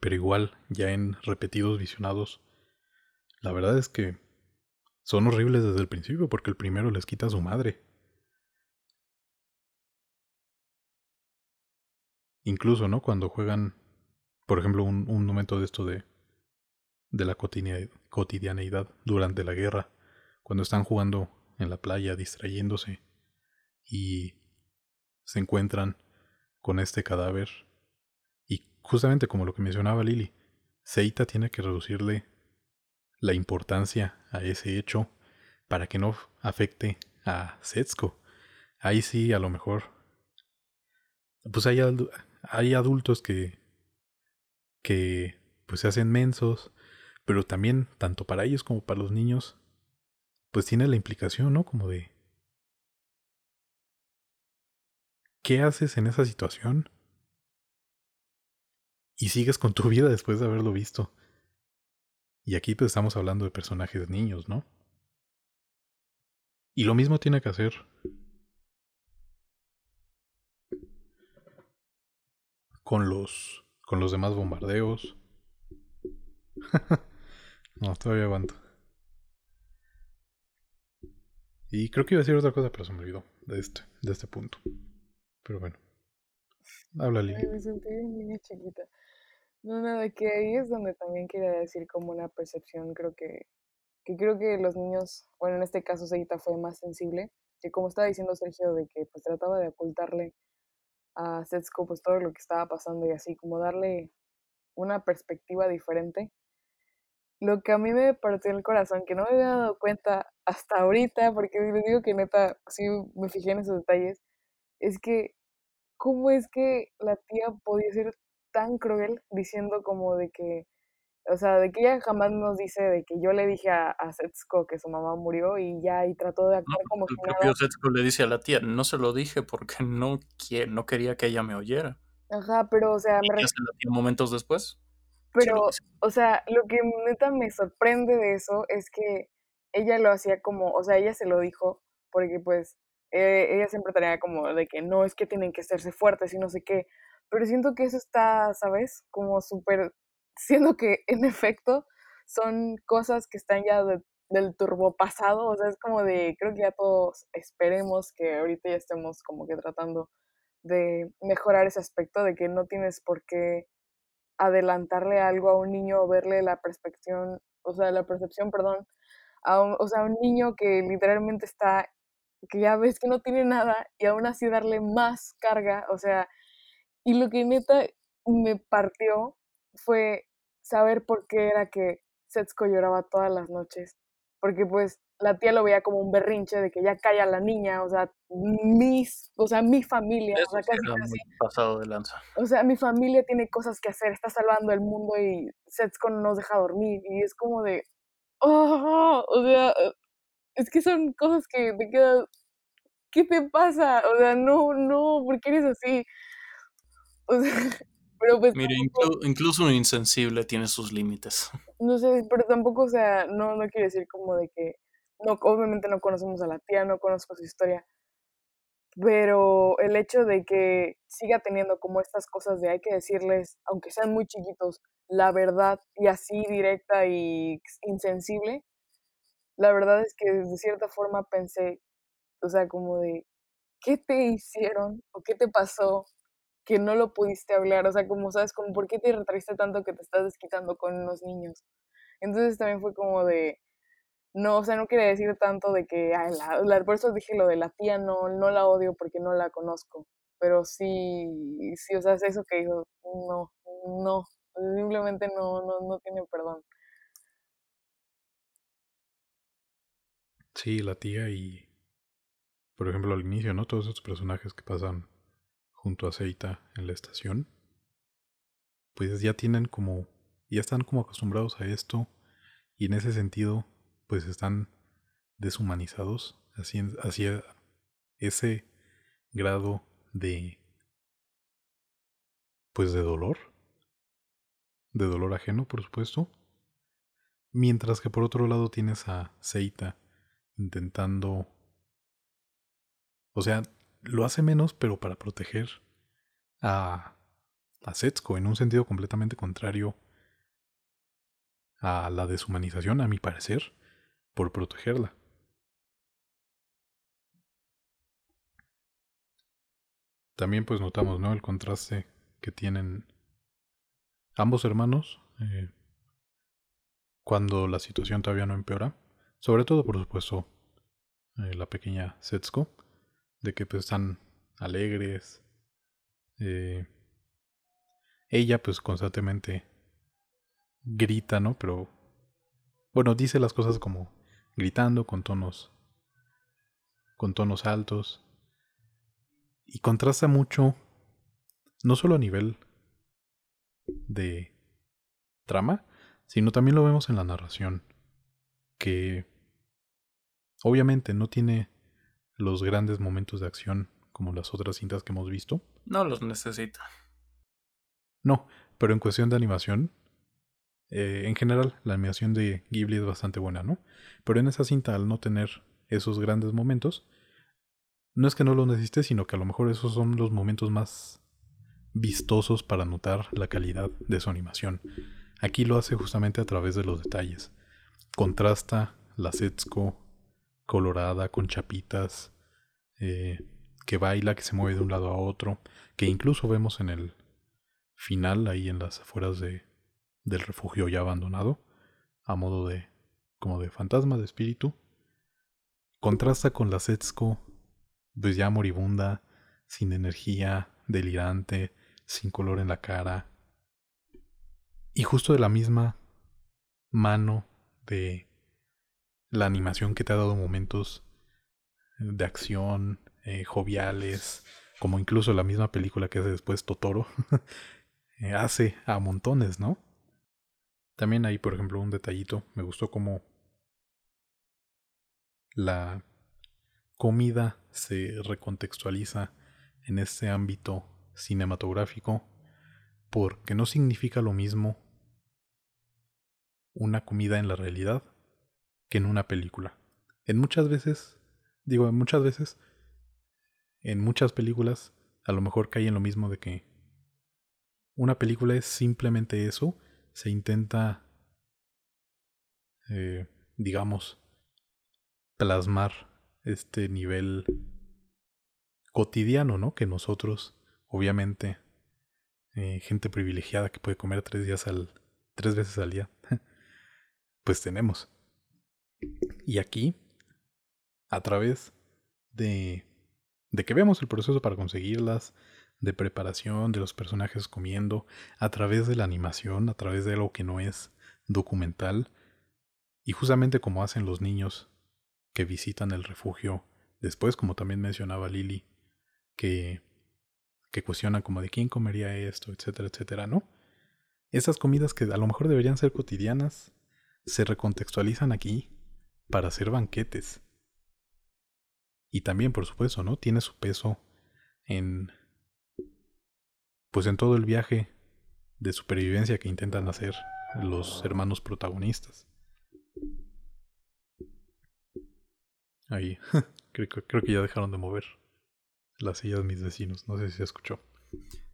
pero igual ya en repetidos visionados, la verdad es que son horribles desde el principio porque el primero les quita a su madre. Incluso, ¿no? Cuando juegan, por ejemplo, un, momento de esto de, de la cotidia- cotidianeidad durante la guerra, cuando están jugando en la playa, distrayéndose, y se encuentran con este cadáver. Y justamente como lo que mencionaba Lily, Seita tiene que reducirle la importancia a ese hecho para que no afecte a Setsuko. Ahí sí, a lo mejor. Pues hay, hay adultos que. que pues se hacen mensos. Pero también, tanto para ellos como para los niños, pues tiene la implicación, ¿no? Como de. ¿Qué haces en esa situación? Y sigues con tu vida después de haberlo visto. Y aquí pues estamos hablando de personajes niños, ¿no? Y lo mismo tiene que hacer con los con los demás bombardeos. no, todavía aguanto. Y creo que iba a decir otra cosa, pero se me olvidó de este, de este punto. Pero bueno. Habla Lili. No, nada, que ahí es donde también quería decir como una percepción, creo que, que creo que los niños, bueno, en este caso Seita fue más sensible, que como estaba diciendo Sergio, de que pues trataba de ocultarle a Setsuko pues todo lo que estaba pasando y así, como darle una perspectiva diferente. Lo que a mí me partió el corazón, que no me había dado cuenta hasta ahorita, porque les digo que neta, sí me fijé en esos detalles, es que cómo es que la tía podía ser tan cruel diciendo como de que, o sea, de que ella jamás nos dice de que yo le dije a, a Setsuko que su mamá murió y ya y trató de actuar como el propio Setsuko le dice a la tía, no se lo dije porque no, no quería que ella me oyera. Ajá, pero o sea, me hace la tía momentos después? Pero, o sea, lo que neta me sorprende de eso es que ella lo hacía como, o sea, ella se lo dijo porque pues eh, ella siempre tenía como de que no es que tienen que hacerse fuertes y no sé qué, pero siento que eso está, ¿sabes? Como súper, siendo que en efecto son cosas que están ya del turbo pasado, o sea, es como de, creo que ya todos esperemos que ahorita ya estemos como que tratando de mejorar ese aspecto, de que no tienes por qué adelantarle algo a un niño o verle la percepción, o sea, la percepción, perdón, a un, o sea, un niño que literalmente está, que ya ves que no tiene nada y aún así darle más carga, o sea, y lo que neta me partió fue saber por qué era que Setsuko lloraba todas las noches. Porque pues la tía lo veía como un berrinche de que ya calla la niña, o sea, mis, o sea, mi familia, o sea, casi, pasado de lanza. O sea, mi familia tiene cosas que hacer, está salvando el mundo y Setsuko no nos deja dormir y es como de, oh, o sea, es que son cosas que te quedas, ¿qué te pasa? O sea, no, no, ¿por qué eres así? pero pues Mire, incluso un insensible tiene sus límites. No sé, pero tampoco, o sea, no, no quiere decir como de que, no, obviamente no conocemos a la tía, no conozco su historia, pero el hecho de que siga teniendo como estas cosas de hay que decirles, aunque sean muy chiquitos, la verdad y así directa y insensible, la verdad es que de cierta forma pensé, o sea, como de, ¿qué te hicieron o qué te pasó que no lo pudiste hablar, o sea, como sabes, como por qué te retrasiste tanto que te estás desquitando con unos niños. Entonces también fue como de, no, o sea, no quiere decir tanto de que, ay, la, por eso dije lo de la tía, no, no la odio porque no la conozco, pero sí, sí, o sea, es eso que dijo, no, no, simplemente no, no, no tiene perdón. Sí, la tía y, por ejemplo, al inicio, ¿no? Todos esos personajes que pasan junto a Seita en la estación, pues ya tienen como, ya están como acostumbrados a esto y en ese sentido, pues están deshumanizados hacia, ese grado de, pues de dolor, de dolor ajeno, por supuesto. Mientras que por otro lado tienes a Seita intentando, o sea, lo hace menos, pero para proteger a, a en un sentido completamente contrario a la deshumanización, a mi parecer, por protegerla. También pues notamos, ¿no? El contraste que tienen ambos hermanos eh, cuando la situación todavía no empeora. Sobre todo, por supuesto, eh, la pequeña Setsuko de que pues están alegres. Eh, ella pues constantemente grita, ¿no? Pero Bueno, dice las cosas como gritando con tonos con tonos altos y contrasta mucho no solo a nivel de trama, sino también lo vemos en la narración que obviamente no tiene los grandes momentos de acción como las otras cintas que hemos visto. No los necesita. No, pero en cuestión de animación, eh, en general la animación de Ghibli es bastante buena, ¿no? Pero en esa cinta, al no tener esos grandes momentos, no es que no lo necesite, sino que a lo mejor esos son los momentos más vistosos para notar la calidad de su animación. Aquí lo hace justamente a través de los detalles. Contrasta la Setsuko colorada con chapitas, eh, que baila, que se mueve de un lado a otro, que incluso vemos en el final, ahí en las afueras de, del refugio ya abandonado, a modo de como de fantasma, de espíritu. Contrasta con la Setsuko, pues ya moribunda, sin energía, delirante, sin color en la cara. Y justo de la misma mano de la animación que te ha dado momentos de acción, eh, joviales, como incluso la misma película que hace después Totoro, eh, hace a montones, ¿no? También hay, por ejemplo, un detallito, me gustó como la comida se recontextualiza en este ámbito cinematográfico porque no significa lo mismo una comida en la realidad que en una película. En muchas veces, digo, en muchas veces, en muchas películas, a lo mejor cae en lo mismo de que una película es simplemente eso, se intenta, eh, digamos, plasmar este nivel cotidiano, ¿no? Que nosotros, obviamente, eh, gente privilegiada que puede comer tres días al, tres veces al día, pues tenemos. Y aquí, a través de, de que vemos el proceso para conseguirlas, de preparación, de los personajes comiendo, a través de la animación, a través de algo que no es documental, y justamente como hacen los niños que visitan el refugio después, como también mencionaba Lily, que, que cuestionan como de quién comería esto, etcétera, etcétera, ¿no? Esas comidas que a lo mejor deberían ser cotidianas, se recontextualizan aquí para hacer banquetes. Y también, por supuesto, ¿no? Tiene su peso en. Pues en todo el viaje de supervivencia que intentan hacer los hermanos protagonistas. Ahí. creo, creo, que ya dejaron de mover las sillas mis vecinos. No sé si se escuchó.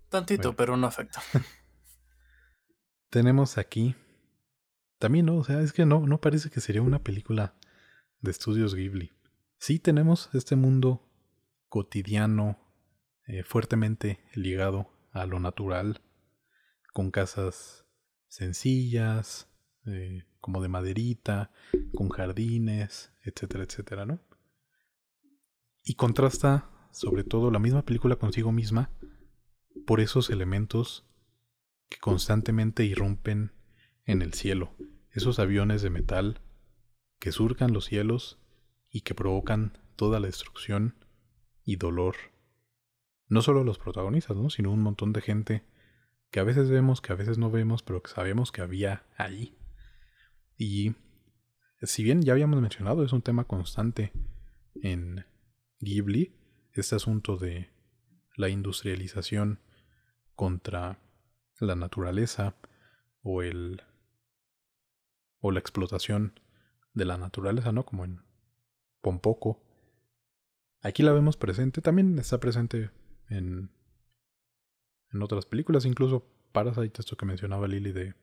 Tantito, pero no afecta. Tenemos aquí. También, ¿no? O sea, es que no, no parece que sería una película de estudios Ghibli. Sí tenemos este mundo cotidiano, eh, fuertemente ligado a lo natural, con casas sencillas, eh, como de maderita, con jardines, etcétera, etcétera, ¿no? Y contrasta sobre todo la misma película consigo misma por esos elementos que constantemente irrumpen en el cielo, esos aviones de metal que surcan los cielos y que provocan toda la destrucción y dolor. No solo los protagonistas, ¿no? sino un montón de gente que a veces vemos, que a veces no vemos, pero que sabemos que había ahí. Y si bien ya habíamos mencionado, es un tema constante en Ghibli, este asunto de la industrialización contra la naturaleza o el o la explotación de la naturaleza, ¿no? Como en Pompoco. Aquí la vemos presente, también está presente en, en otras películas, incluso Parasite, esto que mencionaba Lily de,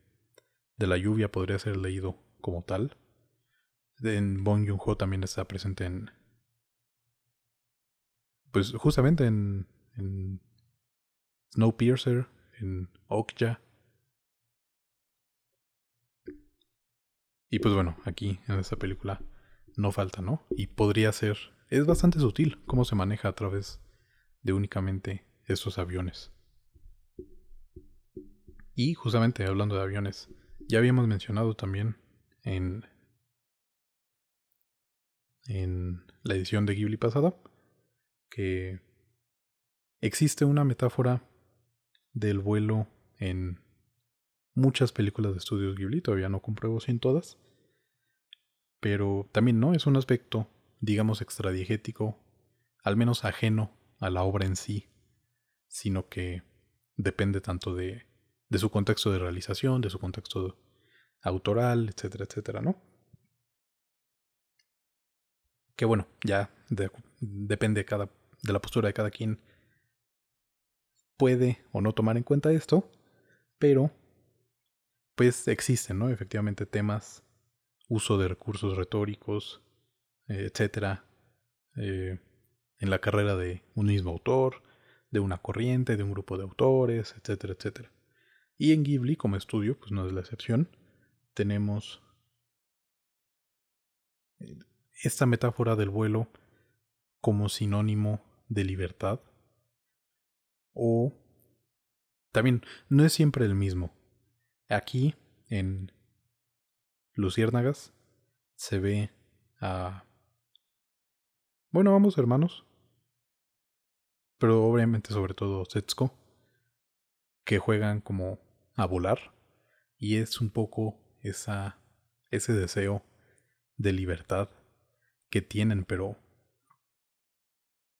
de la lluvia, podría ser leído como tal. En Bong Joon-ho también está presente en. Pues justamente en, en Snowpiercer, en Okja. Y pues bueno, aquí en esta película no falta, ¿no? Y podría ser, es bastante sutil cómo se maneja a través de únicamente esos aviones. Y justamente hablando de aviones, ya habíamos mencionado también en en la edición de Ghibli pasada, que existe una metáfora del vuelo en muchas películas de estudios Ghibli, todavía no compruebo si en todas, pero también no es un aspecto, digamos, extradiegético, al menos ajeno a la obra en sí, sino que depende tanto de, de su contexto de realización, de su contexto autoral, etcétera, etcétera, ¿no? Que bueno, ya depende cada, de la postura de cada quien puede o no tomar en cuenta esto, pero pues existen, ¿no? Efectivamente temas, uso de recursos retóricos, eh, etcétera, eh, en la carrera de un mismo autor, de una corriente, de un grupo de autores, etcétera, etcétera. Y en Ghibli, como estudio, pues no es la excepción, tenemos eh, esta metáfora del vuelo como sinónimo de libertad. O también no es siempre el mismo. Aquí, en Luciérnagas, se ve a... Bueno, vamos hermanos. Pero obviamente sobre todo Setsuko. Que juegan como a volar. Y es un poco esa, ese deseo de libertad que tienen, pero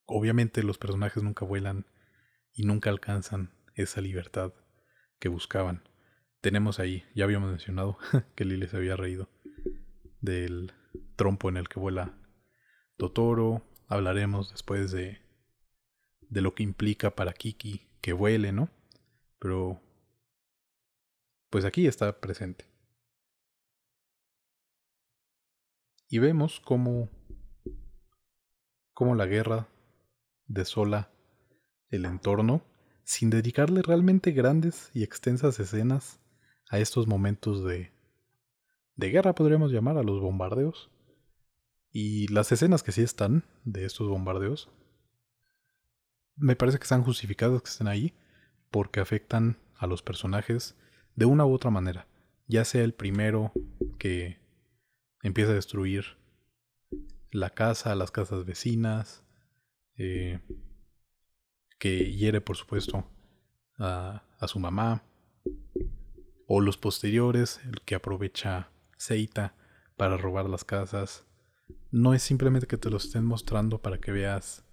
obviamente los personajes nunca vuelan y nunca alcanzan esa libertad que buscaban. Tenemos ahí, ya habíamos mencionado que Lily se había reído del trompo en el que vuela Totoro. Hablaremos después de, de lo que implica para Kiki que vuele, ¿no? Pero pues aquí está presente. Y vemos cómo cómo la guerra desola el entorno sin dedicarle realmente grandes y extensas escenas a estos momentos de, de guerra, podríamos llamar, a los bombardeos. Y las escenas que sí están de estos bombardeos, me parece que están justificadas que estén ahí porque afectan a los personajes de una u otra manera. Ya sea el primero que empieza a destruir la casa, las casas vecinas, eh, que hiere por supuesto a, a, su mamá, o los posteriores, el que aprovecha Seita para robar las casas. No es simplemente que te lo estén mostrando para que veas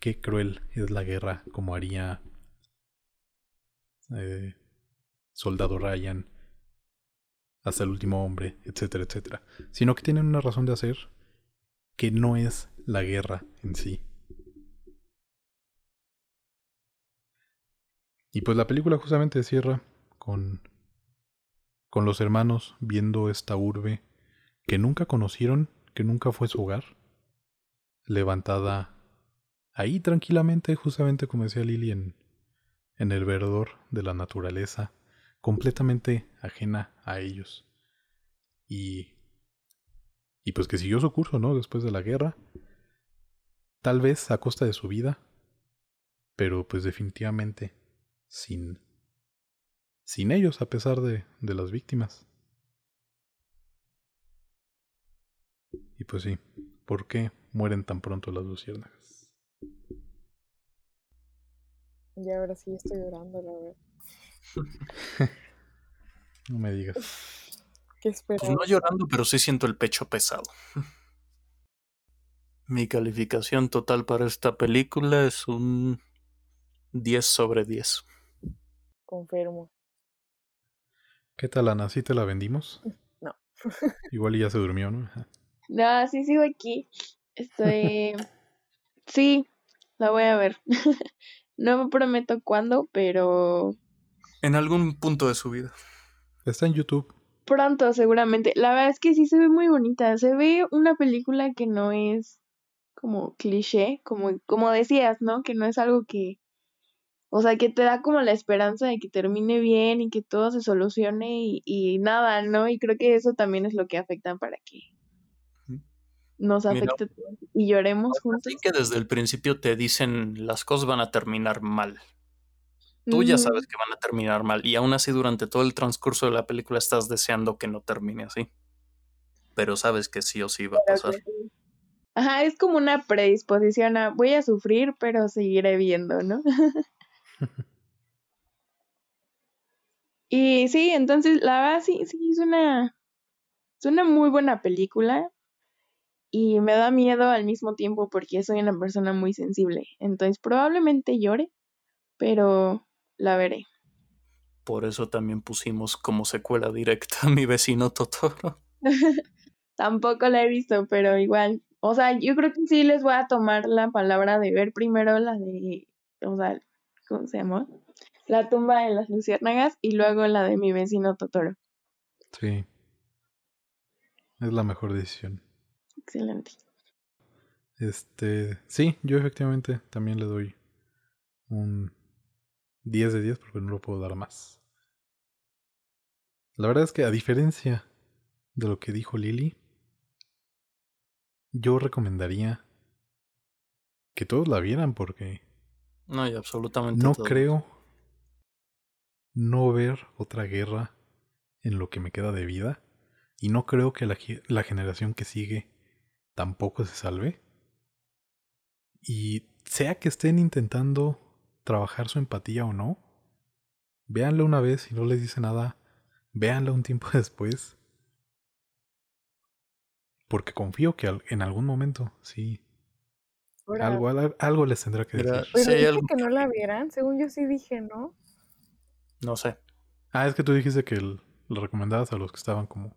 qué cruel es la guerra, como haría eh, Soldado Ryan, hasta el último hombre, etcétera, etcétera, sino que tienen una razón de hacer que no es la guerra en sí. Y pues la película justamente cierra con con los hermanos viendo esta urbe que nunca conocieron, que nunca fue su hogar, levantada ahí tranquilamente, justamente como decía Lili en, en el verdor de la naturaleza, completamente ajena a ellos. Y y pues que siguió su curso, ¿no? Después de la guerra. Tal vez a costa de su vida. Pero pues definitivamente sin... sin ellos, a pesar de, de las víctimas. Y pues sí, ¿por qué mueren tan pronto las luciérnagas? Y ahora sí estoy llorando, la verdad. no me digas. Pues no llorando, pero sí siento el pecho pesado. Mi calificación total para esta película es un 10 sobre 10. Confirmo. ¿Qué tal, Ana? ¿Sí te la vendimos? No. Igual ya se durmió, ¿no? No, sí sigo aquí. Estoy... sí, la voy a ver. no me prometo cuándo, pero... En algún punto de su vida. Está en YouTube pronto seguramente. La verdad es que sí se ve muy bonita. Se ve una película que no es como cliché, como, como decías, ¿no? Que no es algo que, o sea, que te da como la esperanza de que termine bien y que todo se solucione y, y nada, ¿no? Y creo que eso también es lo que afecta para que nos afecte y lloremos juntos. Así que desde el principio te dicen las cosas van a terminar mal. Tú ya sabes que van a terminar mal y aún así durante todo el transcurso de la película estás deseando que no termine así. Pero sabes que sí o sí va a pasar. Ajá, es como una predisposición a voy a sufrir, pero seguiré viendo, ¿no? y sí, entonces la verdad sí, sí, es una, es una muy buena película y me da miedo al mismo tiempo porque soy una persona muy sensible. Entonces probablemente llore, pero la veré. Por eso también pusimos como secuela directa a mi vecino Totoro. Tampoco la he visto, pero igual. O sea, yo creo que sí les voy a tomar la palabra de ver primero la de, o sea, ¿cómo se llama? La tumba de las luciérnagas y luego la de mi vecino Totoro. Sí. Es la mejor decisión. Excelente. Este, sí, yo efectivamente también le doy un 10 de 10 porque no lo puedo dar más. La verdad es que a diferencia de lo que dijo Lily, yo recomendaría que todos la vieran porque no, hay absolutamente no creo no ver otra guerra en lo que me queda de vida y no creo que la, la generación que sigue tampoco se salve. Y sea que estén intentando trabajar su empatía o no, véanla una vez y no les dice nada, véanla un tiempo después. Porque confío que en algún momento, sí. Algo, algo, les tendrá que decir. Pero que no la vieran, según yo sí dije, ¿no? No sé. Ah, es que tú dijiste que lo recomendabas a los que estaban como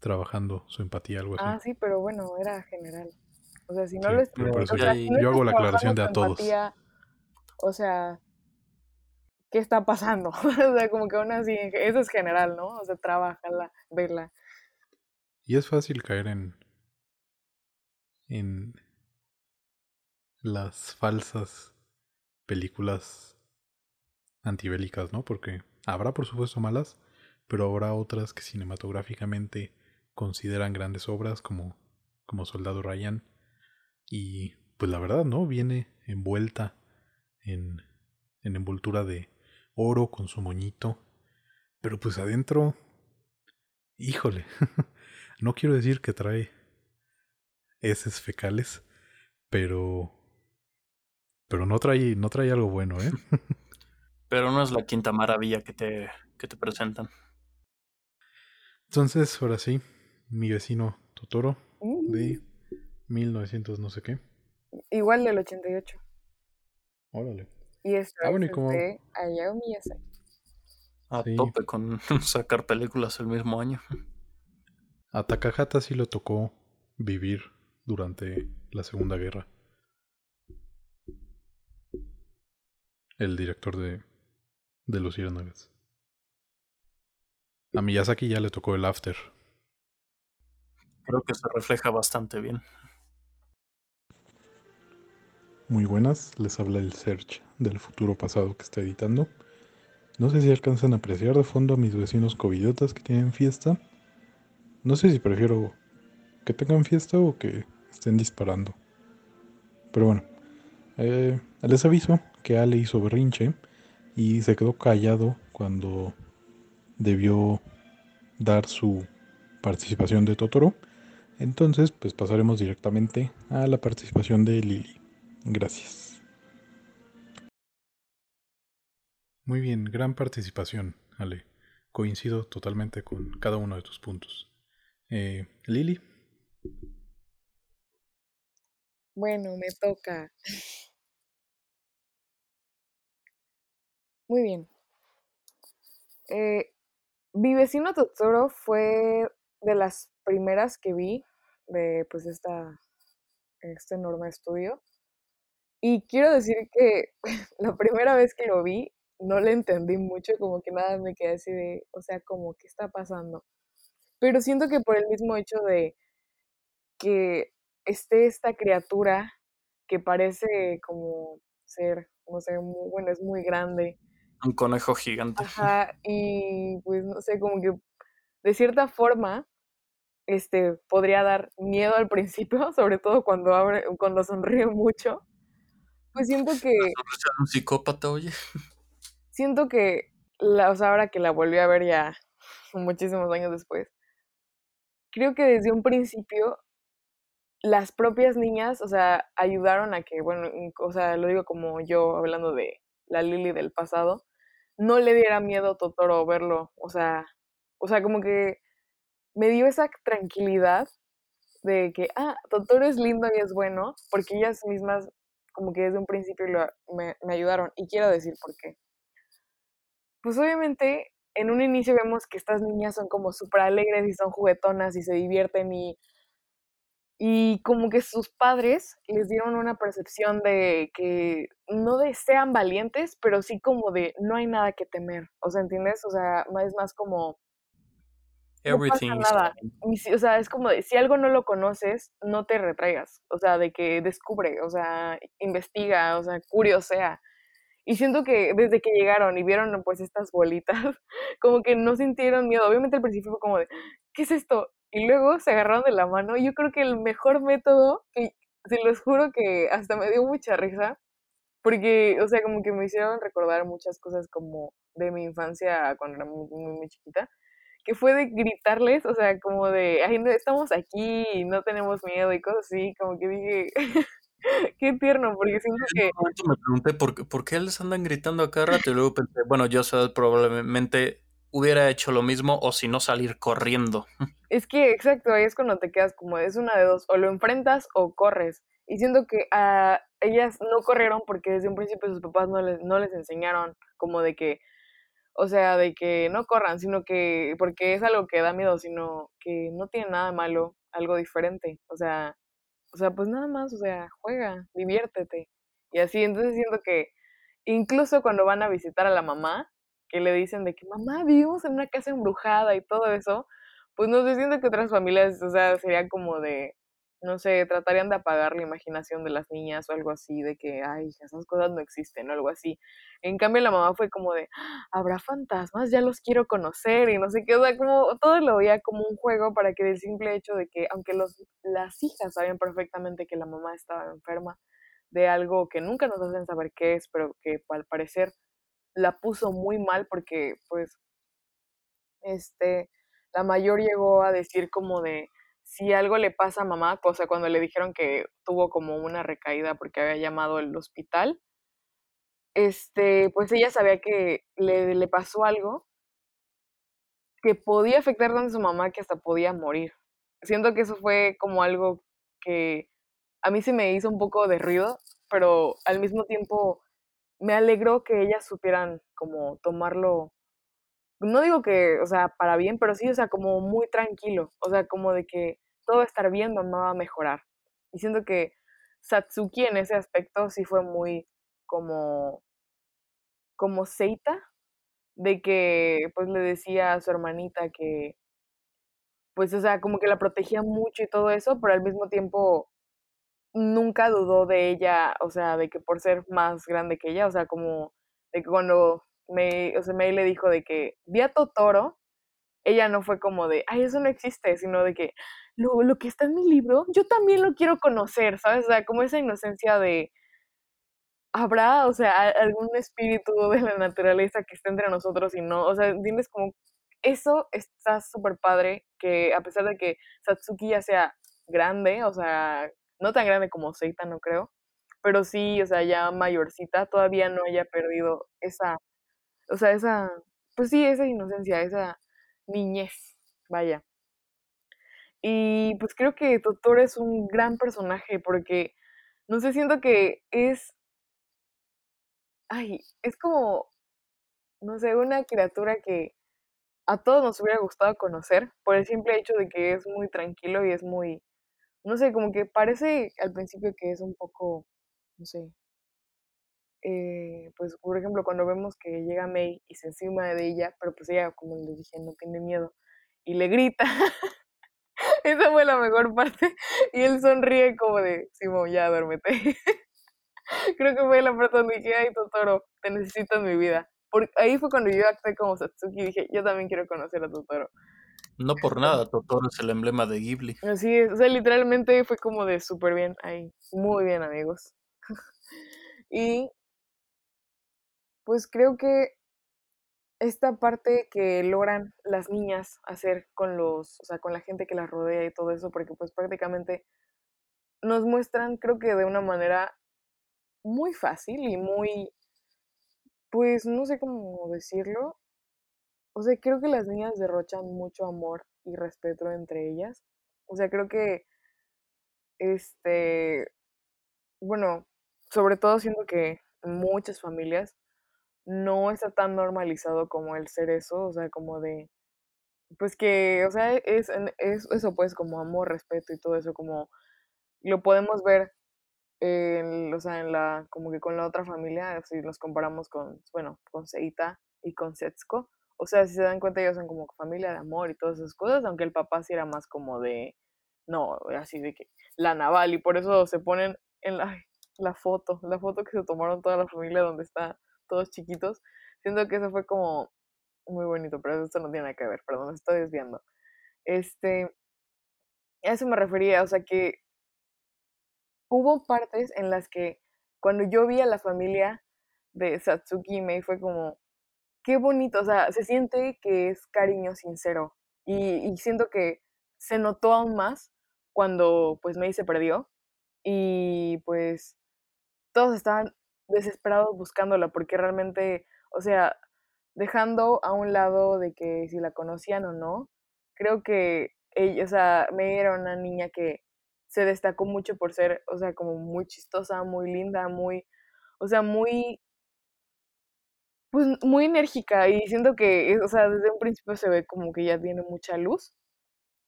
trabajando su empatía, algo así. Ah, sí, pero bueno, era general. O sea, si no lo yo hago la aclaración de a todos. o sea, ¿qué está pasando? o sea, como que aún así, eso es general, ¿no? O sea, trabajala, verla. Y es fácil caer en. en. Las falsas películas antibélicas, ¿no? Porque habrá, por supuesto, malas, pero habrá otras que cinematográficamente consideran grandes obras como, como Soldado Ryan. Y pues la verdad, ¿no? Viene envuelta en, en envoltura de oro con su moñito. Pero pues adentro, híjole, no quiero decir que trae heces fecales, pero pero no trae no trae algo bueno, ¿eh? pero no es la quinta maravilla que te que te presentan. Entonces, ahora sí, mi vecino Totoro de 1900 mm. no sé qué. Igual del 88. Órale. Y esto ah, es como... de Hayao Miyazaki. A tope con sacar películas el mismo año. A Takahata sí lo tocó vivir durante la Segunda Guerra. El director de, de Los Ciérnagas. A Miyazaki ya le tocó el After. Creo que se refleja bastante bien. Muy buenas, les habla el Search del futuro pasado que está editando. No sé si alcanzan a apreciar de fondo a mis vecinos covidiotas que tienen fiesta. No sé si prefiero que tengan fiesta o que estén disparando. Pero bueno, eh, les aviso que Ale hizo berrinche y se quedó callado cuando debió dar su participación de Totoro. Entonces, pues pasaremos directamente a la participación de Lili. Gracias. Muy bien, gran participación, Ale. Coincido totalmente con cada uno de tus puntos. Eh, Lili. Bueno, me toca. Muy bien. Eh, mi vecino Totoro fue de las primeras que vi de pues esta, este enorme estudio. Y quiero decir que la primera vez que lo vi no le entendí mucho, como que nada me quedé así de, o sea, como, ¿qué está pasando? Pero siento que por el mismo hecho de que esté esta criatura que parece como ser, no sé, bueno, es muy grande. Un conejo gigante. Ajá, y pues no sé, como que de cierta forma este, podría dar miedo al principio, sobre todo cuando abre, cuando sonríe mucho. Pues siento que. un psicópata, oye. Siento que la, o sea, ahora que la volví a ver ya muchísimos años después, creo que desde un principio las propias niñas, o sea, ayudaron a que, bueno, o sea, lo digo como yo hablando de la Lily del pasado, no le diera miedo a Totoro verlo, o sea, o sea, como que me dio esa tranquilidad de que, ah, Totoro es lindo y es bueno, porque ellas mismas como que desde un principio me, me ayudaron, y quiero decir por qué. Pues obviamente en un inicio vemos que estas niñas son como súper alegres y son juguetonas y se divierten y y como que sus padres les dieron una percepción de que no de sean valientes, pero sí como de no hay nada que temer. O sea, ¿entiendes? O sea, es más como no pasa nada. O sea, es como de si algo no lo conoces, no te retraigas. O sea, de que descubre, o sea, investiga, o sea, curiosea. Y siento que desde que llegaron y vieron pues estas bolitas, como que no sintieron miedo. Obviamente al principio fue como de, ¿qué es esto? Y luego se agarraron de la mano. Yo creo que el mejor método, que se los juro que hasta me dio mucha risa, porque, o sea, como que me hicieron recordar muchas cosas como de mi infancia cuando era muy, muy, chiquita, que fue de gritarles, o sea, como de, ay, no, estamos aquí y no tenemos miedo y cosas así, como que dije, qué tierno, porque siento que... me pregunté ¿por, por qué les andan gritando acá rato y luego pensé, bueno, yo sé probablemente hubiera hecho lo mismo o si no salir corriendo. Es que exacto, ahí es cuando te quedas como es una de dos, o lo enfrentas o corres. Y siento que a ellas no corrieron porque desde un principio sus papás no les, no les enseñaron como de que, o sea, de que no corran, sino que, porque es algo que da miedo, sino que no tiene nada malo, algo diferente. O sea, o sea, pues nada más, o sea, juega, diviértete. Y así, entonces siento que incluso cuando van a visitar a la mamá, que le dicen de que mamá vivimos en una casa embrujada y todo eso, pues no sé, que otras familias, o sea, sería como de, no sé, tratarían de apagar la imaginación de las niñas o algo así, de que, ay, esas cosas no existen o algo así. En cambio, la mamá fue como de, habrá fantasmas, ya los quiero conocer y no sé qué, o sea, como todo lo veía como un juego para que el simple hecho de que, aunque los, las hijas sabían perfectamente que la mamá estaba enferma de algo que nunca nos hacen saber qué es, pero que al parecer la puso muy mal porque pues este la mayor llegó a decir como de si algo le pasa a mamá, cosa cuando le dijeron que tuvo como una recaída porque había llamado al hospital, este, pues ella sabía que le, le pasó algo que podía afectar tanto a su mamá que hasta podía morir. Siento que eso fue como algo que a mí se me hizo un poco de ruido, pero al mismo tiempo me alegró que ellas supieran como tomarlo, no digo que, o sea, para bien, pero sí, o sea, como muy tranquilo, o sea, como de que todo va a estar bien, mamá va a mejorar. Y siento que Satsuki en ese aspecto sí fue muy como, como Seita, de que pues le decía a su hermanita que, pues, o sea, como que la protegía mucho y todo eso, pero al mismo tiempo nunca dudó de ella, o sea, de que por ser más grande que ella, o sea, como de que cuando me, o sea, May le dijo de que vi a Totoro, ella no fue como de, ay, eso no existe, sino de que lo, lo que está en mi libro, yo también lo quiero conocer, ¿sabes? O sea, como esa inocencia de, habrá, o sea, algún espíritu de la naturaleza que esté entre nosotros y no, o sea, entiendes como, eso está súper padre, que a pesar de que Satsuki ya sea grande, o sea, no tan grande como Seita, no creo, pero sí, o sea, ya mayorcita, todavía no haya perdido esa, o sea, esa, pues sí, esa inocencia, esa niñez, vaya. Y pues creo que Totoro es un gran personaje porque, no sé, siento que es, ay, es como, no sé, una criatura que a todos nos hubiera gustado conocer por el simple hecho de que es muy tranquilo y es muy no sé, como que parece al principio que es un poco, no sé, eh, pues por ejemplo cuando vemos que llega May y se encima de ella, pero pues ella, como les dije, no tiene miedo y le grita. Esa fue la mejor parte. Y él sonríe como de, Simón, ya duérmete. Creo que fue la parte donde dije, ay, Totoro, te necesito en mi vida. Porque ahí fue cuando yo actué como Satsuki y dije, yo también quiero conocer a Totoro. No por nada, Totoro es el emblema de Ghibli. Así es, o sea, literalmente fue como de súper bien ahí. Muy bien, amigos. y pues creo que esta parte que logran las niñas hacer con los, o sea, con la gente que las rodea y todo eso, porque pues prácticamente nos muestran, creo que de una manera muy fácil y muy, pues no sé cómo decirlo. O sea, creo que las niñas derrochan mucho amor y respeto entre ellas. O sea, creo que, este, bueno, sobre todo siento que en muchas familias no está tan normalizado como el ser eso, o sea, como de, pues que, o sea, es, es eso pues como amor, respeto y todo eso, como lo podemos ver o sea, en la, como que con la otra familia, si nos comparamos con, bueno, con Seita y con Setsuko, o sea, si se dan cuenta ellos son como familia de amor y todas esas cosas, aunque el papá sí era más como de, no, así de que la naval y por eso se ponen en la, la foto, la foto que se tomaron toda la familia donde está todos chiquitos, siento que eso fue como muy bonito, pero esto no tiene nada que ver, perdón, me estoy desviando. Este, a eso me refería, o sea que hubo partes en las que cuando yo vi a la familia de Satsuki y Mei fue como, qué bonito, o sea, se siente que es cariño sincero y, siento que se notó aún más cuando pues Mei se perdió y pues todos estaban desesperados buscándola porque realmente, o sea, dejando a un lado de que si la conocían o no, creo que ella, o sea, Mei era una niña que se destacó mucho por ser, o sea, como muy chistosa, muy linda, muy, o sea, muy, pues muy enérgica y siento que, o sea, desde un principio se ve como que ya tiene mucha luz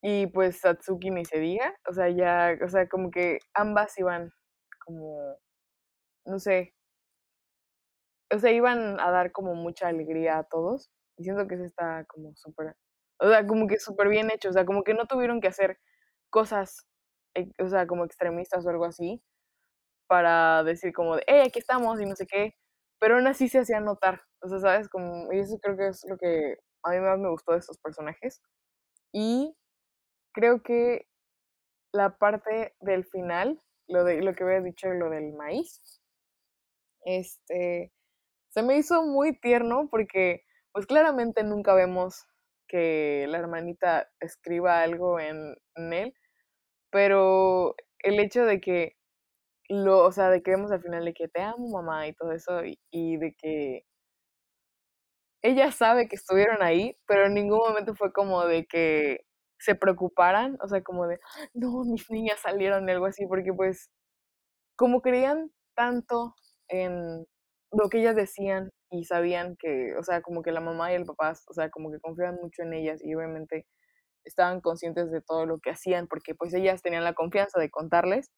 y pues Satsuki ni se diga, o sea, ya, o sea, como que ambas iban como, no sé, o sea, iban a dar como mucha alegría a todos y siento que eso está como súper, o sea, como que súper bien hecho, o sea, como que no tuvieron que hacer cosas eh, o sea, como extremistas o algo así, para decir como de, hey, aquí estamos y no sé qué, pero aún así se hacía notar, o sea, ¿sabes? Como, y eso creo que es lo que a mí más me gustó de estos personajes. Y creo que la parte del final, lo, de, lo que había dicho, lo del maíz, este, se me hizo muy tierno porque, pues claramente nunca vemos que la hermanita escriba algo en, en él, pero el hecho de que lo, o sea, de que vemos al final de que te amo mamá y todo eso y, de que ella sabe que estuvieron ahí, pero en ningún momento fue como de que se preocuparan, o sea, como de, no, mis niñas salieron, algo así, porque pues como creían tanto en lo que ellas decían y sabían que, o sea, como que la mamá y el papá, o sea, como que confiaban mucho en ellas y obviamente estaban conscientes de todo lo que hacían, porque pues ellas tenían la confianza de contarles.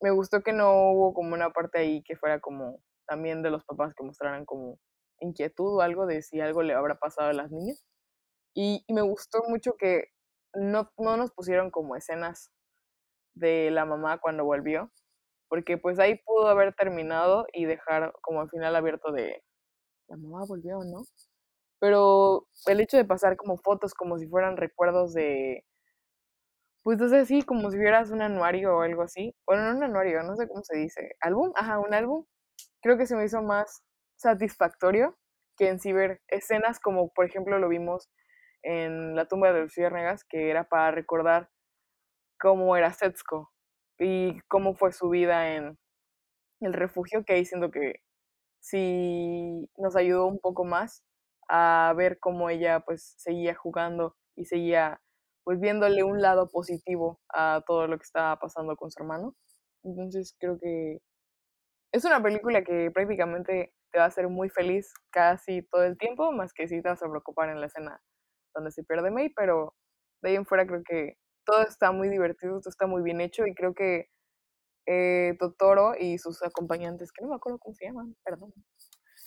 Me gustó que no hubo como una parte ahí que fuera como también de los papás que mostraran como inquietud o algo de si algo le habrá pasado a las niñas. Y, me gustó mucho que no, no nos pusieron como escenas de la mamá cuando volvió, porque pues ahí pudo haber terminado y dejar como al final abierto de la mamá volvió, ¿no? Pero el hecho de pasar como fotos como si fueran recuerdos de, pues sé, sí, como si vieras un anuario o algo así. Bueno, no un anuario, no sé cómo se dice. ¿Álbum? Ajá, un álbum. Creo que se me hizo más satisfactorio que en sí ver escenas como, por ejemplo, lo vimos en la tumba de los que era para recordar cómo era Setsuko y cómo fue su vida en el refugio, que ahí siento que sí nos ayudó un poco más a ver cómo ella pues seguía jugando y seguía pues viéndole un lado positivo a todo lo que estaba pasando con su hermano. Entonces creo que es una película que prácticamente te va a hacer muy feliz casi todo el tiempo, más que si te vas a preocupar en la escena donde se pierde May, pero de ahí en fuera creo que todo está muy divertido, todo está muy bien hecho y creo que eh, Totoro y sus acompañantes, que no me acuerdo cómo se llaman, perdón,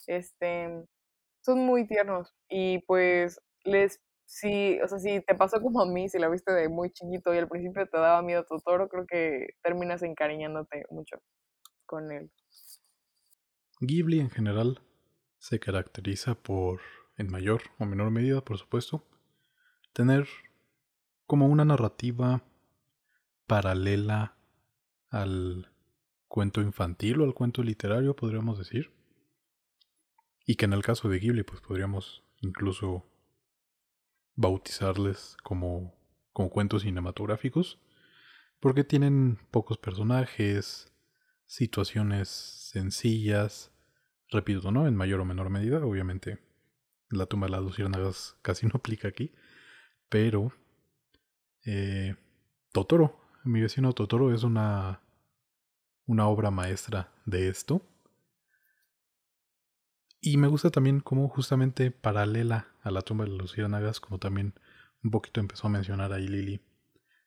este, son muy tiernos y pues les, si, o sea, si te pasó como a mí, si la viste de muy chiquito y al principio te daba miedo Totoro, creo que terminas encariñándote mucho con él. Ghibli en general se caracteriza por, en mayor o menor medida, por supuesto, tener como una narrativa paralela al cuento infantil o al cuento literario, podríamos decir. Y que en el caso de Ghibli, pues podríamos incluso bautizarles como, como cuentos cinematográficos. Porque tienen pocos personajes, situaciones sencillas, repito, ¿no? En mayor o menor medida, obviamente la tumba de las luciérnagas casi no aplica aquí, pero eh, Totoro, mi vecino Totoro es una, una obra maestra de esto. Y me gusta también como justamente paralela a la tumba de las luciérnagas, como también un poquito empezó a mencionar ahí Lily.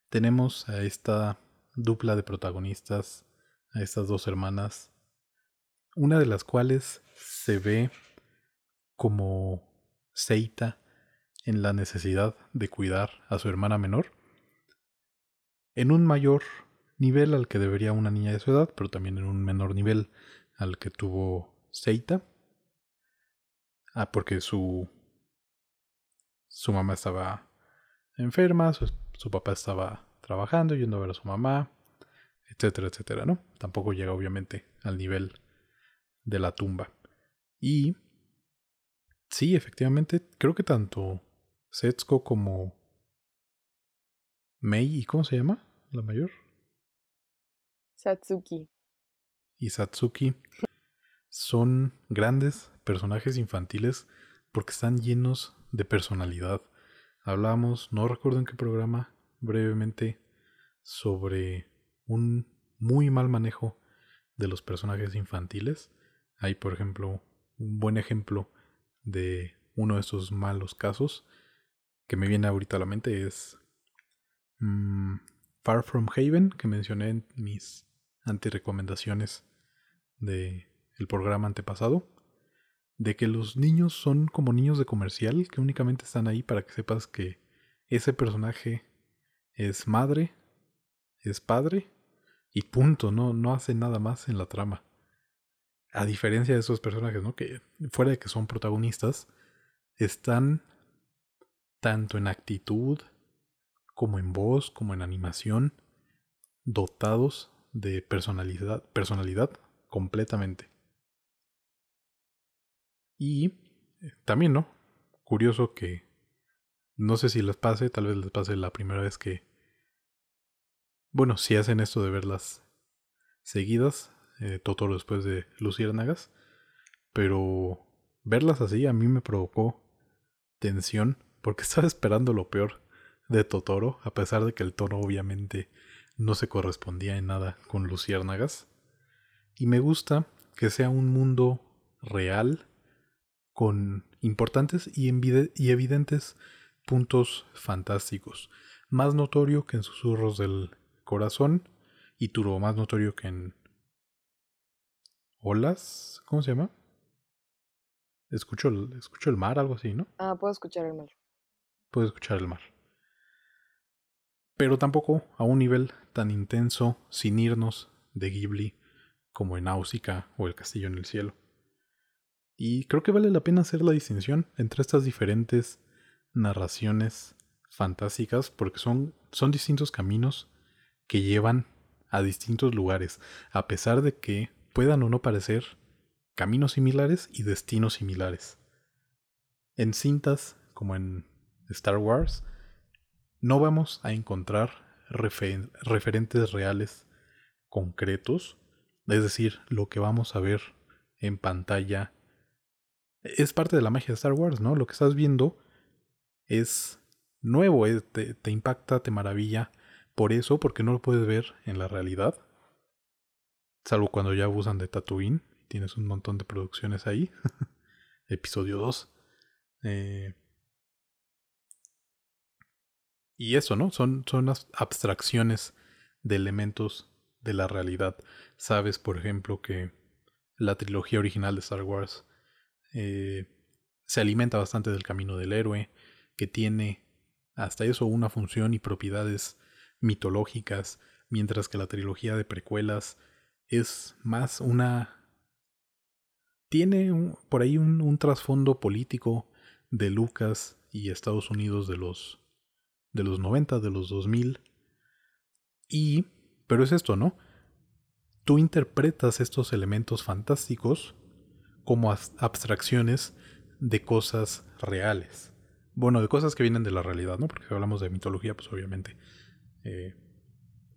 Tenemos a esta dupla de protagonistas, a estas dos hermanas, una de las cuales se ve como Seita en la necesidad de cuidar a su hermana menor, en un mayor nivel al que debería una niña de su edad, pero también en un menor nivel al que tuvo Seita. Ah, porque su su mamá estaba enferma, su, su, papá estaba trabajando, yendo a ver a su mamá, etcétera, etcétera, ¿no? Tampoco llega obviamente al nivel de la tumba. Y sí, efectivamente, creo que tanto Setsuko como Mei, ¿y cómo se llama? La mayor. Satsuki. Y Satsuki son grandes personajes infantiles porque están llenos de personalidad. Hablamos, no recuerdo en qué programa, brevemente, sobre un muy mal manejo de los personajes infantiles. Hay, por ejemplo, un buen ejemplo de uno de esos malos casos que me viene ahorita a la mente es mm, Far From Haven, que mencioné en mis antirecomendaciones del el programa antepasado, de que los niños son como niños de comercial, que únicamente están ahí para que sepas que ese personaje es madre, es padre, y punto, no, no hace nada más en la trama. A diferencia de esos personajes, ¿no? Que fuera de que son protagonistas, están tanto en actitud, como en voz, como en animación, dotados de personalidad, personalidad completamente. Y eh, también, ¿no? Curioso que no sé si les pase, tal vez les pase la primera vez que... Bueno, si hacen esto de verlas seguidas, eh, Totoro después de Luciérnagas, pero verlas así a mí me provocó tensión porque estaba esperando lo peor de Totoro, a pesar de que el tono obviamente no se correspondía en nada con Luciérnagas. Y me gusta que sea un mundo real, con importantes y, y evidentes puntos fantásticos, más notorio que en Susurros del Corazón y turbo más notorio que en Olas, ¿cómo se llama? Escucho el, escucho el mar, algo así, ¿no? Ah, puedo escuchar el mar. Puedo escuchar el mar. Pero tampoco a un nivel tan intenso, sin irnos de Ghibli, como en Náusica o El Castillo en el Cielo. Y creo que vale la pena hacer la distinción entre estas diferentes narraciones fantásticas porque son, son distintos caminos que llevan a distintos lugares, a pesar de que puedan o no parecer caminos similares y destinos similares. En cintas, como en Star Wars, no vamos a encontrar referentes reales concretos, es decir, lo que vamos a ver en pantalla es parte de la magia de Star Wars, ¿no? Lo que estás viendo es nuevo, eh, te, te impacta, te maravilla por eso, porque no lo puedes ver en la realidad, salvo cuando ya abusan de Tatooine tienes un montón de producciones ahí. Episodio 2. Eh, y eso, ¿no? Son, son abstracciones de elementos de la realidad. Sabes, por ejemplo, que la trilogía original de Star Wars eh, se alimenta bastante del camino del héroe, que tiene hasta eso una función y propiedades mitológicas, mientras que la trilogía de precuelas es más una tiene por ahí un, trasfondo político de Lucas y Estados Unidos de los de los 90, de los 2000. Y pero es esto, ¿no? Tú interpretas estos elementos fantásticos como abstracciones de cosas reales. Bueno, de cosas que vienen de la realidad, ¿no? Porque si hablamos de mitología, pues obviamente eh,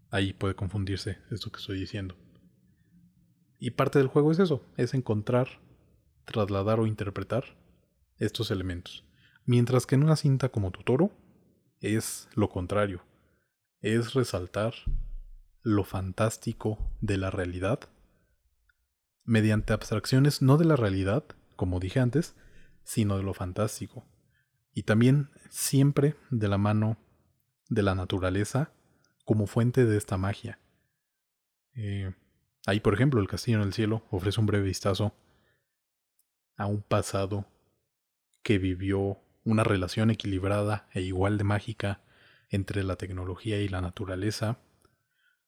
ahí puede confundirse esto que estoy diciendo. Y parte del juego es eso, es encontrar, trasladar o interpretar estos elementos. Mientras que en una cinta como Totoro es lo contrario, es resaltar lo fantástico de la realidad mediante abstracciones no de la realidad, como dije antes, sino de lo fantástico. Y también siempre de la mano de la naturaleza como fuente de esta magia. Eh, ahí, por ejemplo, el Castillo en el Cielo ofrece un breve vistazo a un pasado que vivió una relación equilibrada e igual de mágica entre la tecnología y la naturaleza,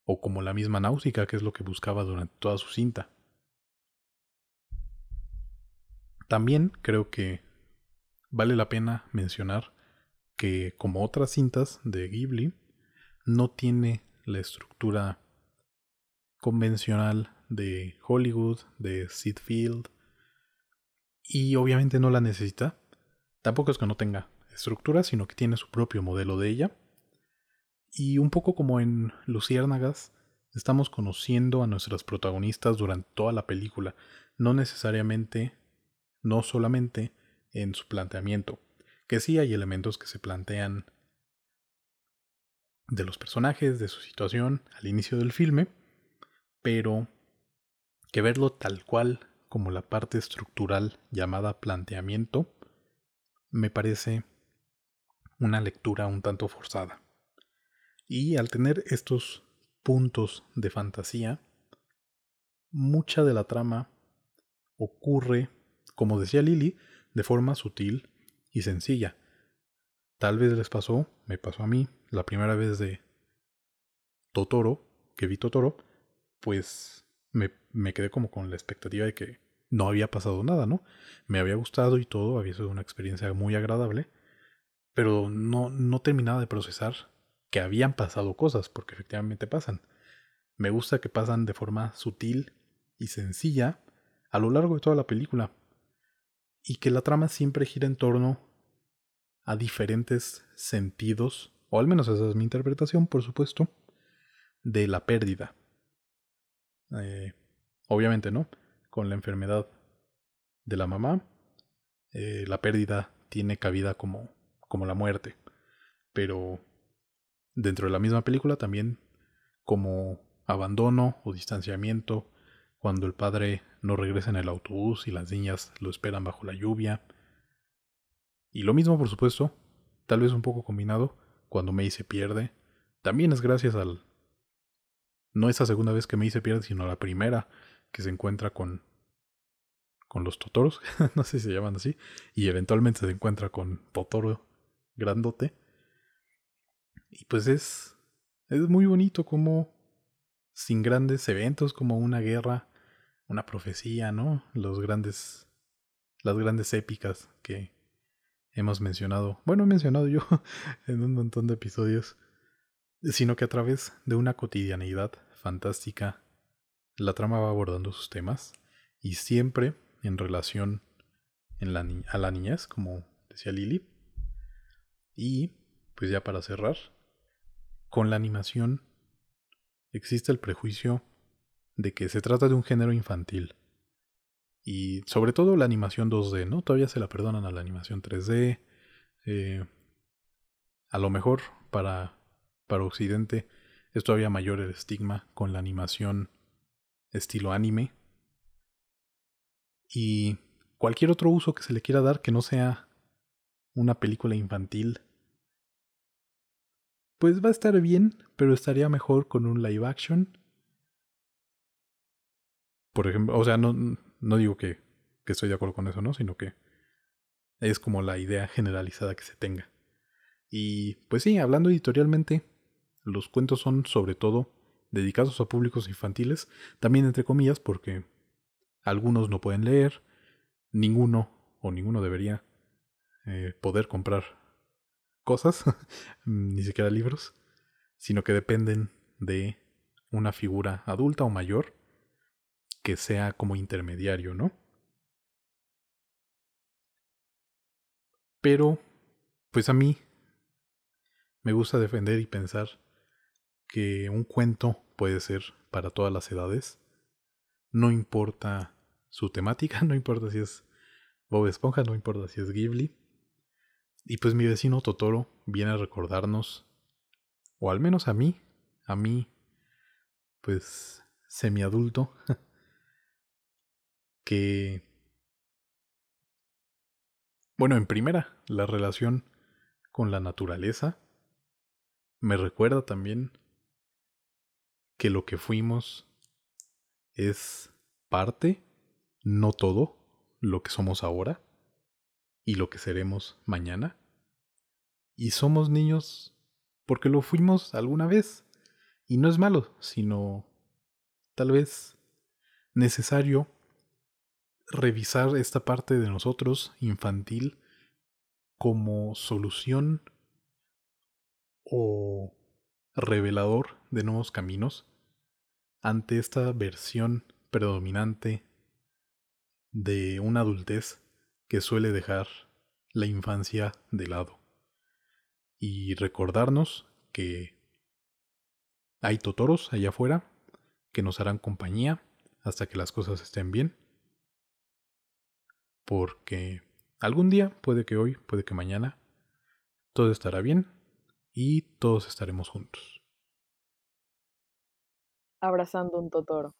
o como la misma náusica, que es lo que buscaba durante toda su cinta. También creo que vale la pena mencionar que, como otras cintas de Ghibli, no tiene la estructura convencional de Hollywood, de Sid y obviamente no la necesita. Tampoco es que no tenga estructura, sino que tiene su propio modelo de ella. Y un poco como en Luciérnagas, estamos conociendo a nuestras protagonistas durante toda la película, no necesariamente no solamente en su planteamiento, que sí hay elementos que se plantean de los personajes, de su situación al inicio del filme, pero que verlo tal cual como la parte estructural llamada planteamiento me parece una lectura un tanto forzada. Y al tener estos puntos de fantasía, mucha de la trama ocurre como decía Lily, de forma sutil y sencilla. Tal vez les pasó, me pasó a mí, la primera vez de Totoro, que vi Totoro, pues me, me quedé como con la expectativa de que no había pasado nada, ¿no? Me había gustado y todo, había sido una experiencia muy agradable, pero no, no terminaba de procesar que habían pasado cosas, porque efectivamente pasan. Me gusta que pasan de forma sutil y sencilla a lo largo de toda la película, y que la trama siempre gira en torno a diferentes sentidos, o al menos esa es mi interpretación, por supuesto, de la pérdida. Eh, obviamente, ¿no? Con la enfermedad de la mamá, eh, la pérdida tiene cabida como, como la muerte, pero dentro de la misma película también como abandono o distanciamiento, cuando el padre no regresa en el autobús y las niñas lo esperan bajo la lluvia. Y lo mismo, por supuesto, tal vez un poco combinado, cuando Mei se pierde, también es gracias al... No esa segunda vez que Mei se pierde, sino la primera que se encuentra con con los Totoros, no sé si se llaman así, y eventualmente se encuentra con Totoro grandote. Y pues es es muy bonito como sin grandes eventos como una guerra una profecía, ¿no? Los grandes, las grandes épicas que hemos mencionado, bueno, he mencionado yo en un montón de episodios, sino que a través de una cotidianidad fantástica, la trama va abordando sus temas y siempre en relación en la a la niñez, como decía Lily. Y, pues ya para cerrar, con la animación existe el prejuicio de que se trata de un género infantil. Y sobre todo la animación 2D, ¿no? Todavía se la perdonan a la animación 3D. Eh, a lo mejor para, para Occidente es todavía mayor el estigma con la animación estilo anime. Y cualquier otro uso que se le quiera dar que no sea una película infantil, pues va a estar bien, pero estaría mejor con un live action por ejemplo, o sea, no, no digo que, que estoy de acuerdo con eso, ¿no? Sino que es como la idea generalizada que se tenga. Y pues sí, hablando editorialmente, los cuentos son sobre todo dedicados a públicos infantiles, también entre comillas, porque algunos no pueden leer, ninguno o ninguno debería eh, poder comprar cosas, ni siquiera libros, sino que dependen de una figura adulta o mayor que sea como intermediario, ¿no? Pero, pues a mí me gusta defender y pensar que un cuento puede ser para todas las edades. No importa su temática, no importa si es Bob Esponja, no importa si es Ghibli. Y pues mi vecino Totoro viene a recordarnos, o al menos a mí, a mí, pues semiadulto, que... Bueno, en primera, la relación con la naturaleza me recuerda también que lo que fuimos es parte, no todo, lo que somos ahora y lo que seremos mañana. Y somos niños porque lo fuimos alguna vez. Y no es malo, sino tal vez necesario revisar esta parte de nosotros infantil como solución o revelador de nuevos caminos ante esta versión predominante de una adultez que suele dejar la infancia de lado. Y recordarnos que hay totoros allá afuera que nos harán compañía hasta que las cosas estén bien. Porque algún día, puede que hoy, puede que mañana, todo estará bien y todos estaremos juntos. Abrazando un totoro.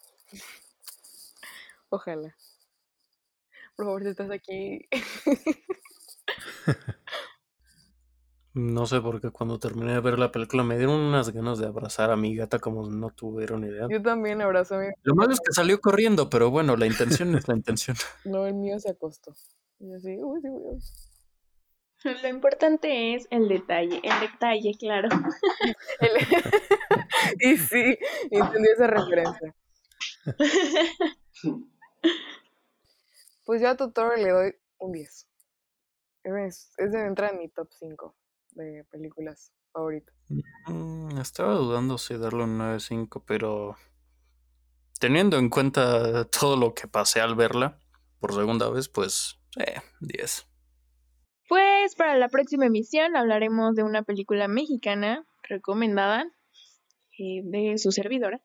Ojalá. Por favor, si estás aquí. No sé por qué cuando terminé de ver la película me dieron unas ganas de abrazar a mi gata como no tuvieron idea. Yo también abrazo a mi Lo malo es que salió corriendo, pero bueno, la intención es la intención. No, el mío se acostó. Y así, uy, sí, uy. Lo importante es el detalle, el detalle, claro. El- y sí, entendí esa referencia. Pues yo a Totoro le doy un 10. Es, es de entrar en mi top 5 de películas favoritas. Mm, estaba dudando si darle un 9.5, pero teniendo en cuenta todo lo que pasé al verla por segunda vez, pues eh, 10. Pues para la próxima emisión hablaremos de una película mexicana recomendada eh, de su servidora.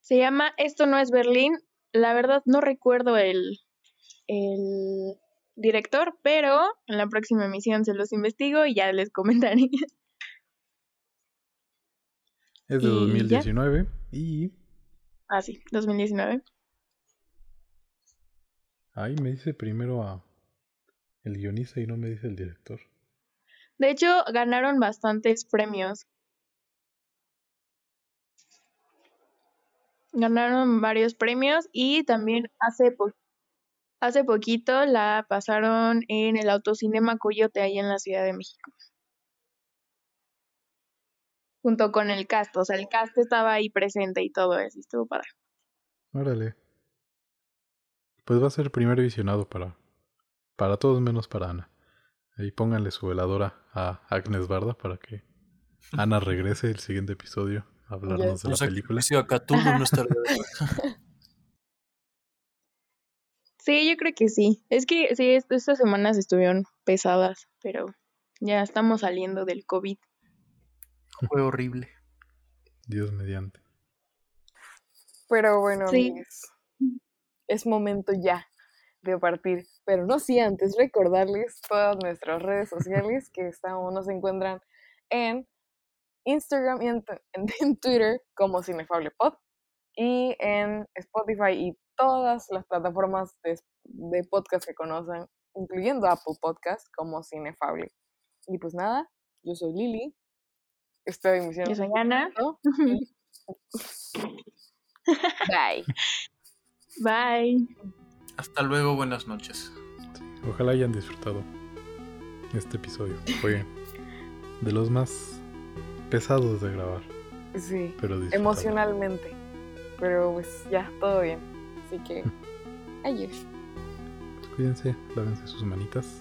Se llama Esto no es Berlín. La verdad no recuerdo el, el director, pero en la próxima emisión se los investigo y ya les comentaré. Es de Y ya. 2019 y... ah, sí, 2019. Ahí me dice primero a el guionista y no me dice el director. De hecho, ganaron bastantes premios. Ganaron varios premios y también hace, po- hace poquito la pasaron en el Autocinema Coyote ahí en la Ciudad de México. Junto con el cast, o sea, el cast estaba ahí presente y todo eso, y estuvo padre. Órale. Pues va a ser el primer visionado para, para todos menos para Ana. Ahí pónganle su veladora a Agnes Barda para que Ana regrese el siguiente episodio a hablarnos de la película. si a Cthulhu no estaría de vuelta. Sí, yo creo que sí. Es que sí, est- estas semanas estuvieron pesadas, pero ya estamos saliendo del COVID. Fue horrible. Dios mediante. Pero bueno, Sí. es momento ya de partir. Pero no si antes recordarles todas nuestras redes sociales que estamos, nos encuentran en Instagram y en, en- en Twitter como CinefablePod y en Spotify y todas las plataformas de, de podcast que conocen, incluyendo Apple Podcast como Cinefable. Y pues nada, yo soy Lili. Estoy Yo emisión. soy Ana. Bye. Bye. Hasta luego, buenas noches. Ojalá hayan disfrutado este episodio. Fue de los más pesados de grabar, Sí. pero emocionalmente. Pero pues ya, todo bien. Así que, adiós. Cuídense, lávense sus manitas.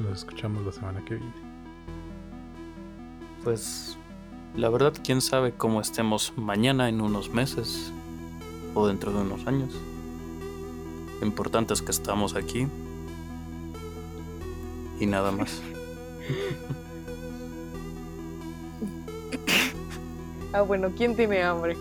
Nos escuchamos la semana que viene. Pues la verdad, quién sabe cómo estemos mañana, en unos meses o dentro de unos años. Lo importante es que estamos aquí y nada más. Ah, bueno, ¿quién tiene hambre?